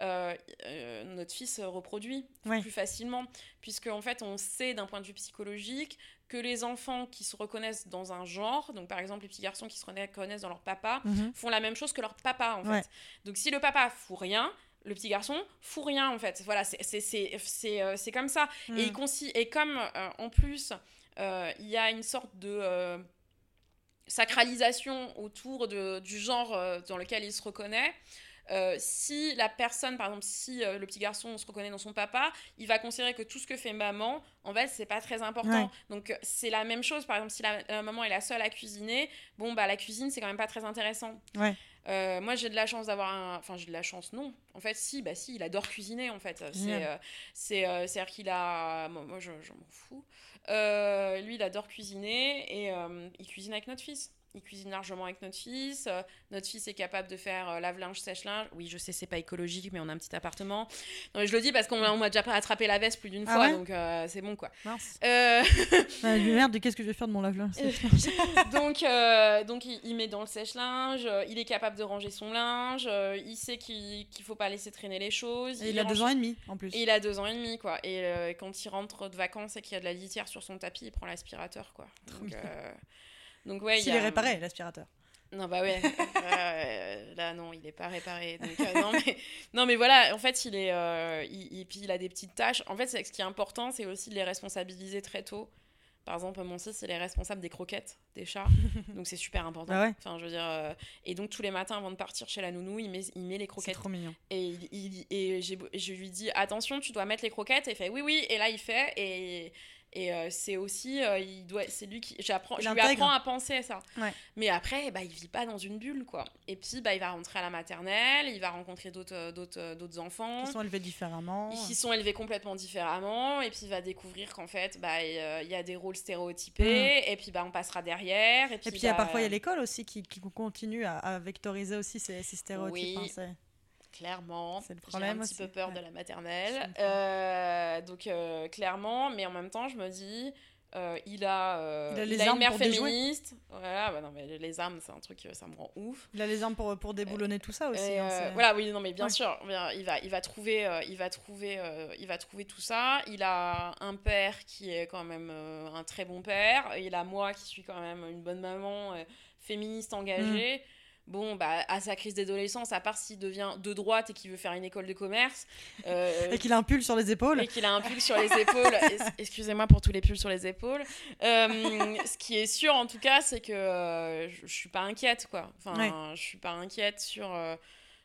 Speaker 4: euh, euh, notre fils reproduit
Speaker 3: Ouais.
Speaker 4: plus facilement, puisque en fait, on sait d'un point de vue psychologique que les enfants qui se reconnaissent dans un genre, donc par exemple les petits garçons qui se reconnaissent dans leur papa,
Speaker 3: Mhm.
Speaker 4: font la même chose que leur papa en fait. Donc si le papa fout rien, le petit garçon fout rien en fait. Voilà, c'est euh, comme ça. Et, il
Speaker 3: Mm.
Speaker 4: consi- et comme euh, en plus, il y a une sorte de sacralisation autour de, du genre dans lequel il se reconnaît, euh, si la personne, par exemple, si euh, le petit garçon se reconnaît dans son papa, il va considérer que tout ce que fait maman, en fait, c'est pas très important.
Speaker 3: Ouais.
Speaker 4: Donc, euh, c'est la même chose. Par exemple, si la, la maman est la seule à cuisiner, bon, bah, la cuisine, c'est quand même pas très intéressant.
Speaker 3: Ouais.
Speaker 4: Euh, moi, j'ai de la chance d'avoir un. Enfin, j'ai de la chance, non. En fait, si, bah si, il adore cuisiner, en fait. C'est, euh, c'est, euh, c'est-à-dire qu'il a. Moi, moi, je, je m'en fous. Euh, lui, il adore cuisiner et euh, il cuisine avec notre fils. Il cuisine largement avec notre fils. Euh, notre fils est capable de faire euh, lave-linge, sèche-linge. Oui, je sais, c'est pas écologique, mais on a un petit appartement. Non, mais je le dis parce qu'on m'a- déjà attrapé la veste plus d'une
Speaker 3: Ah
Speaker 4: fois,
Speaker 3: ouais?
Speaker 4: donc euh, c'est bon, quoi.
Speaker 3: Mince. Ah, merde, qu'est-ce que je vais faire de mon lave-linge
Speaker 4: donc, donc il, il met dans le sèche-linge, il est capable de ranger son linge, il sait qu'il qu'il faut pas laisser traîner les choses.
Speaker 3: Et il a deux ans et demi en plus.
Speaker 4: et il a deux ans et demi, quoi. Et quand il rentre de vacances et qu'il y a de la litière sur son tapis, il prend l'aspirateur, quoi. Donc,
Speaker 3: bien.
Speaker 4: Donc ouais, il
Speaker 3: S'il est réparé, l'aspirateur.
Speaker 4: Non, bah ouais. Euh, là, non, il est pas réparé. Donc, euh, non, mais, non, mais voilà, en fait, il est. euh, il, il- puis il a des petites tâches. En fait, c'est- ce qui est important, c'est aussi de les responsabiliser très tôt. Par exemple, mon fils, il est responsable des croquettes des chats. donc, c'est super important.
Speaker 3: Ah ouais
Speaker 4: Enfin, je veux dire. et donc, tous les matins, avant de partir chez la nounou, il met, il met les
Speaker 3: C'est
Speaker 4: croquettes.
Speaker 3: trop mignon.
Speaker 4: Et, il, et je lui dis attention, tu dois mettre les croquettes. Et il fait oui, oui. Et là, il fait. Et, et euh, c'est aussi. euh, il doit, c'est lui qui. J'apprends, je lui apprends à penser à ça.
Speaker 3: Ouais.
Speaker 4: Mais après, bah, il vit pas dans une bulle, quoi. Et puis, bah, il va rentrer à la maternelle, il va rencontrer d'autres, euh, d'autres, d'autres enfants.
Speaker 3: Qui sont élevés différemment.
Speaker 4: Qui sont élevés complètement différemment, et puis il va découvrir qu'en fait, bah, il y a des rôles stéréotypés, et puis bah, on passera derrière. Et puis,
Speaker 3: Mm. Et puis il y a
Speaker 4: bah,
Speaker 3: parfois il y a l'école aussi qui, qui continue à, à vectoriser aussi ces, ces stéréotypes.
Speaker 4: Oui.
Speaker 3: hein,
Speaker 4: Clairement,
Speaker 3: C'est le
Speaker 4: j'ai
Speaker 3: problème
Speaker 4: un petit peu peur
Speaker 3: ouais.
Speaker 4: de la maternelle. Euh, donc euh, clairement, mais en même temps, je me dis, euh, il a, euh,
Speaker 3: Il a les
Speaker 4: une
Speaker 3: armes
Speaker 4: mère
Speaker 3: pour déjouer.
Speaker 4: féministe. Voilà, bah non, mais les armes, c'est un truc, ça me rend ouf.
Speaker 3: Il a les armes pour, pour déboulonner tout ça aussi. Hein, c'est-
Speaker 4: voilà, oui, non, mais bien
Speaker 3: Ouais.
Speaker 4: sûr, il va, il va trouver, il va trouver, il va trouver tout ça. Il a un père qui est quand même un très bon père. Il a moi qui suis quand même une bonne maman, féministe engagée. Bon, bah, à sa crise d'adolescence, à part s'il devient de droite et qu'il veut faire une école de commerce, euh,
Speaker 3: Et qu'il a un pull sur les épaules.
Speaker 4: et qu'il a un pull sur les épaules. Es- Excusez-moi pour tous les pulls sur les épaules. Euh, ce qui est sûr, en tout cas, c'est que euh, je, suis pas inquiète, quoi. Enfin,
Speaker 3: Ouais.
Speaker 4: je suis pas inquiète sur. euh,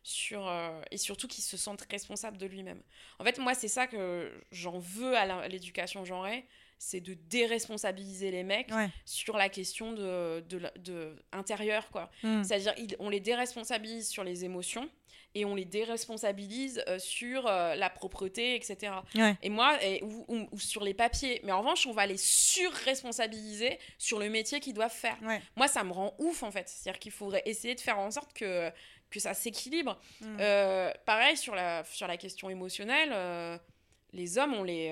Speaker 4: sur et surtout qu'il se sente responsable de lui-même. En fait, moi, c'est ça que j'en veux à l'éducation genrée, c'est de déresponsabiliser les mecs sur la question de, de, de intérieure, quoi. Hmm. C'est-à-dire, on les déresponsabilise sur les émotions et on les déresponsabilise euh, sur euh, la propreté, etc. Et moi, et, ou, sur les papiers. Mais en revanche, on va les surresponsabiliser sur le métier qu'ils doivent faire. Moi, ça me rend ouf, en fait. C'est-à-dire qu'il faudrait essayer de faire en sorte que, que ça s'équilibre. Mm. Euh, pareil, sur la, sur la question émotionnelle les hommes, on les.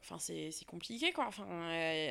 Speaker 4: Enfin, c'est compliqué, quoi. Enfin,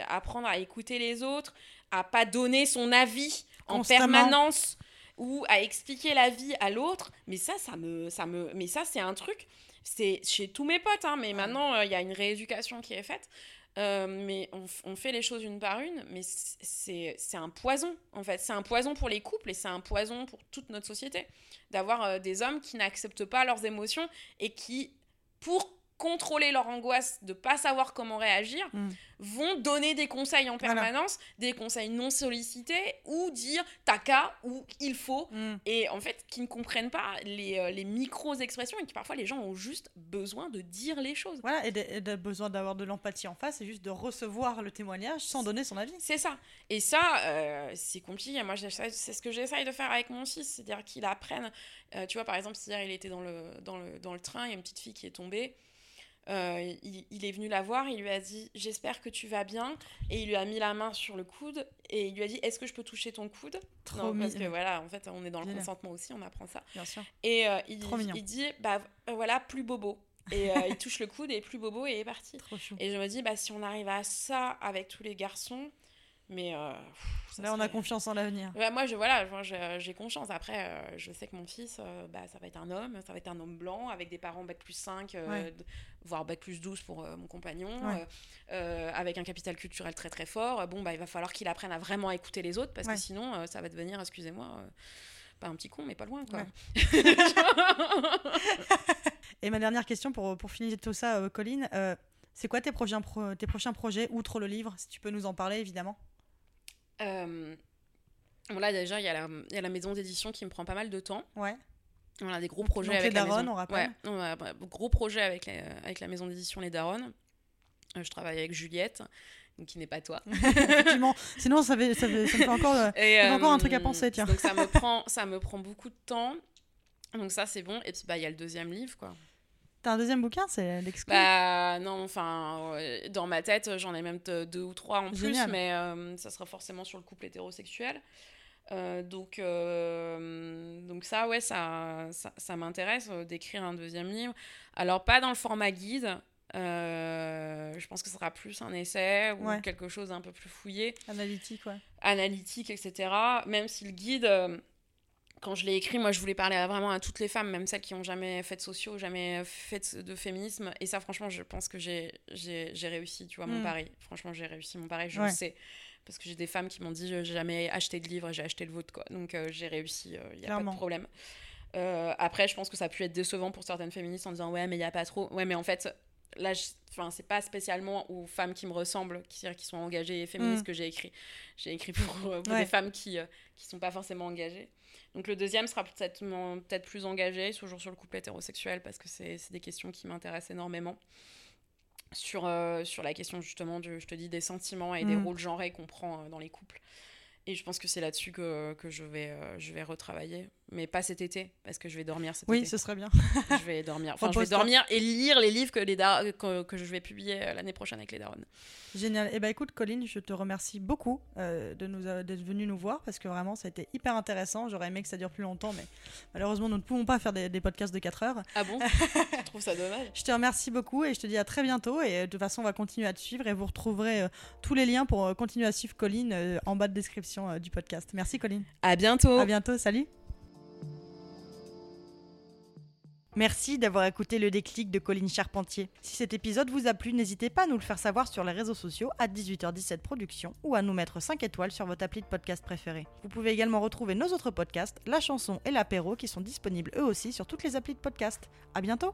Speaker 4: apprendre à écouter les autres, à pas donner son avis en permanence ou à expliquer la vie à l'autre. Mais ça, ça me, ça me, mais ça, c'est un truc. C'est chez tous mes potes, hein, mais maintenant, euh, il y a une rééducation qui est faite. Euh, mais on, fait les choses une par une, mais c'est un poison, en fait. C'est un poison pour les couples et c'est un poison pour toute notre société. D'avoir euh, des hommes qui n'acceptent pas leurs émotions et qui, pour contrôler leur angoisse de pas savoir comment réagir, mm. vont donner des conseils en permanence, des conseils non sollicités, ou dire qu'à ou il faut, mm. et en fait qui ne comprennent pas les, euh, les micro-expressions et qui parfois les gens ont juste besoin de dire les choses.
Speaker 3: Voilà, et de, besoin d'avoir de l'empathie en face, et juste de recevoir le témoignage sans donner son avis.
Speaker 4: C'est ça. Et ça, euh, c'est compliqué. Moi, c'est ce que j'essaye de faire avec mon fils, c'est-à-dire qu'il apprenne. Euh, tu vois, par exemple, hier, il était dans le, dans, le, dans le train, il y a une petite fille qui est tombée. Euh, il, est venu la voir, il lui a dit J'espère que tu vas bien. Et il lui a mis la main sur le coude et il lui a dit Est-ce que je peux toucher ton coude?
Speaker 3: Trop
Speaker 4: Parce que voilà, en fait, on est dans le consentement aussi, on apprend ça.
Speaker 3: Bien sûr.
Speaker 4: Et euh, il, il, dit Bah euh, voilà, plus bobo. Et il touche le coude et plus bobo et est parti. Et je me dis Bah si on arrive à ça avec tous les garçons, mais euh,
Speaker 3: là, on a confiance en l'avenir.
Speaker 4: moi, je voilà, j'ai confiance. Après, euh, je sais que mon fils, euh, bah, ça va être un homme, ça va être un homme blanc avec des parents bac plus 5, voire bac plus 12 pour mon compagnon, avec un capital culturel très très fort. Bon, bah, il va falloir qu'il apprenne à vraiment écouter les autres parce que sinon, ça va devenir, excusez-moi, pas un petit con, mais pas loin, quoi.
Speaker 3: Et ma dernière question pour, pour finir tout ça, Colline. c'est quoi tes prochains, tes prochains projets, outre le livre, si tu peux nous en parler, évidemment?
Speaker 4: Euh, bon, là, déjà, il y, y, a la maison d'édition qui me prend pas mal de temps.
Speaker 3: Ouais.
Speaker 4: On a des gros projets avec
Speaker 3: les
Speaker 4: la
Speaker 3: maison... on rappelle.
Speaker 4: Ouais, on a gros projets avec, les, avec la maison d'édition Les Daronnes. Euh, je travaille avec Juliette, qui n'est pas toi.
Speaker 3: Effectivement. Sinon, ça, fait, ça, fait, ça me fait encore, euh, encore un truc à penser, tiens.
Speaker 4: Donc, ça me, prend, ça me prend beaucoup de temps. Donc, ça, c'est bon. Et puis, bah, il y a le deuxième livre, quoi.
Speaker 3: T'as un deuxième bouquin C'est l'exclu
Speaker 4: Bah non, enfin, dans ma tête, j'en ai même deux ou trois en plus, mais euh, ça sera forcément sur le couple hétérosexuel. Euh, donc, euh, donc ça, ouais, ça, ça, ça m'intéresse d'écrire un deuxième livre. Alors, pas dans le format guide. je pense que ce sera plus un essai ou quelque chose d'un peu plus fouillé.
Speaker 3: Analytique, ouais.
Speaker 4: Analytique, etc. Même si le guide quand je l'ai écrit, moi, je voulais parler vraiment à toutes les femmes, même celles qui n'ont jamais fait de sociaux, jamais fait de féminisme. Et ça, franchement, je pense que j'ai réussi, tu vois, mon mm. pari. Franchement, j'ai réussi mon pari, je le sais. Parce que j'ai des femmes qui m'ont dit, j'ai jamais acheté de livre, j'ai acheté le vôtre, quoi. Donc, euh, j'ai réussi, il euh, n'y a pas de problème. Euh, après, je pense que ça a pu être décevant pour certaines féministes en disant, ouais, mais il n'y a pas trop. Ouais, mais en fait, là, enfin, c'est pas spécialement aux femmes qui me ressemblent, qui, qui sont engagées et féministes, mm. que j'ai écrit. J'ai écrit pour, pour des femmes qui ne sont pas forcément engagées. Donc le deuxième sera peut-être peut plus engagé, toujours sur le couple hétérosexuel, parce que c'est des questions qui m'intéressent énormément. Sur, euh, sur la question justement, je te dis, des sentiments et des mm. rôles genrés qu'on prend euh, dans les couples. Et je pense que c'est là-dessus que, que, je, vais, euh, je vais retravailler. Mais pas cet été, parce que je vais dormir cet
Speaker 3: oui,
Speaker 4: été.
Speaker 3: Oui, ce serait bien.
Speaker 4: je vais dormir. Enfin, je vais dormir et lire les livres que, les que, que je vais publier l'année prochaine avec les darons.
Speaker 3: Génial. Et eh ben écoute, Colline, je te remercie beaucoup euh, de nous d'être venue nous voir parce que vraiment, ça a été hyper intéressant. J'aurais aimé que ça dure plus longtemps, mais malheureusement, nous ne pouvons pas faire des, podcasts de 4 heures.
Speaker 4: Ah bon? Je trouve ça dommage.
Speaker 3: Je te remercie beaucoup et je te dis à très bientôt. Et de toute façon, on va continuer à te suivre et vous retrouverez euh, tous les liens pour euh, continuer à suivre Colline en bas de description du podcast. Merci, Colline.
Speaker 4: À bientôt.
Speaker 3: À bientôt. Salut. Merci d'avoir écouté le déclic de Colline Charpentier. Si cet épisode vous a plu, n'hésitez pas à nous le faire savoir sur les réseaux sociaux à 18h17 Productions ou à nous mettre 5 étoiles sur votre appli de podcast préféré. Vous pouvez également retrouver nos autres podcasts, La Chanson et l'Apéro, qui sont disponibles eux aussi sur toutes les applis de podcast. À bientôt!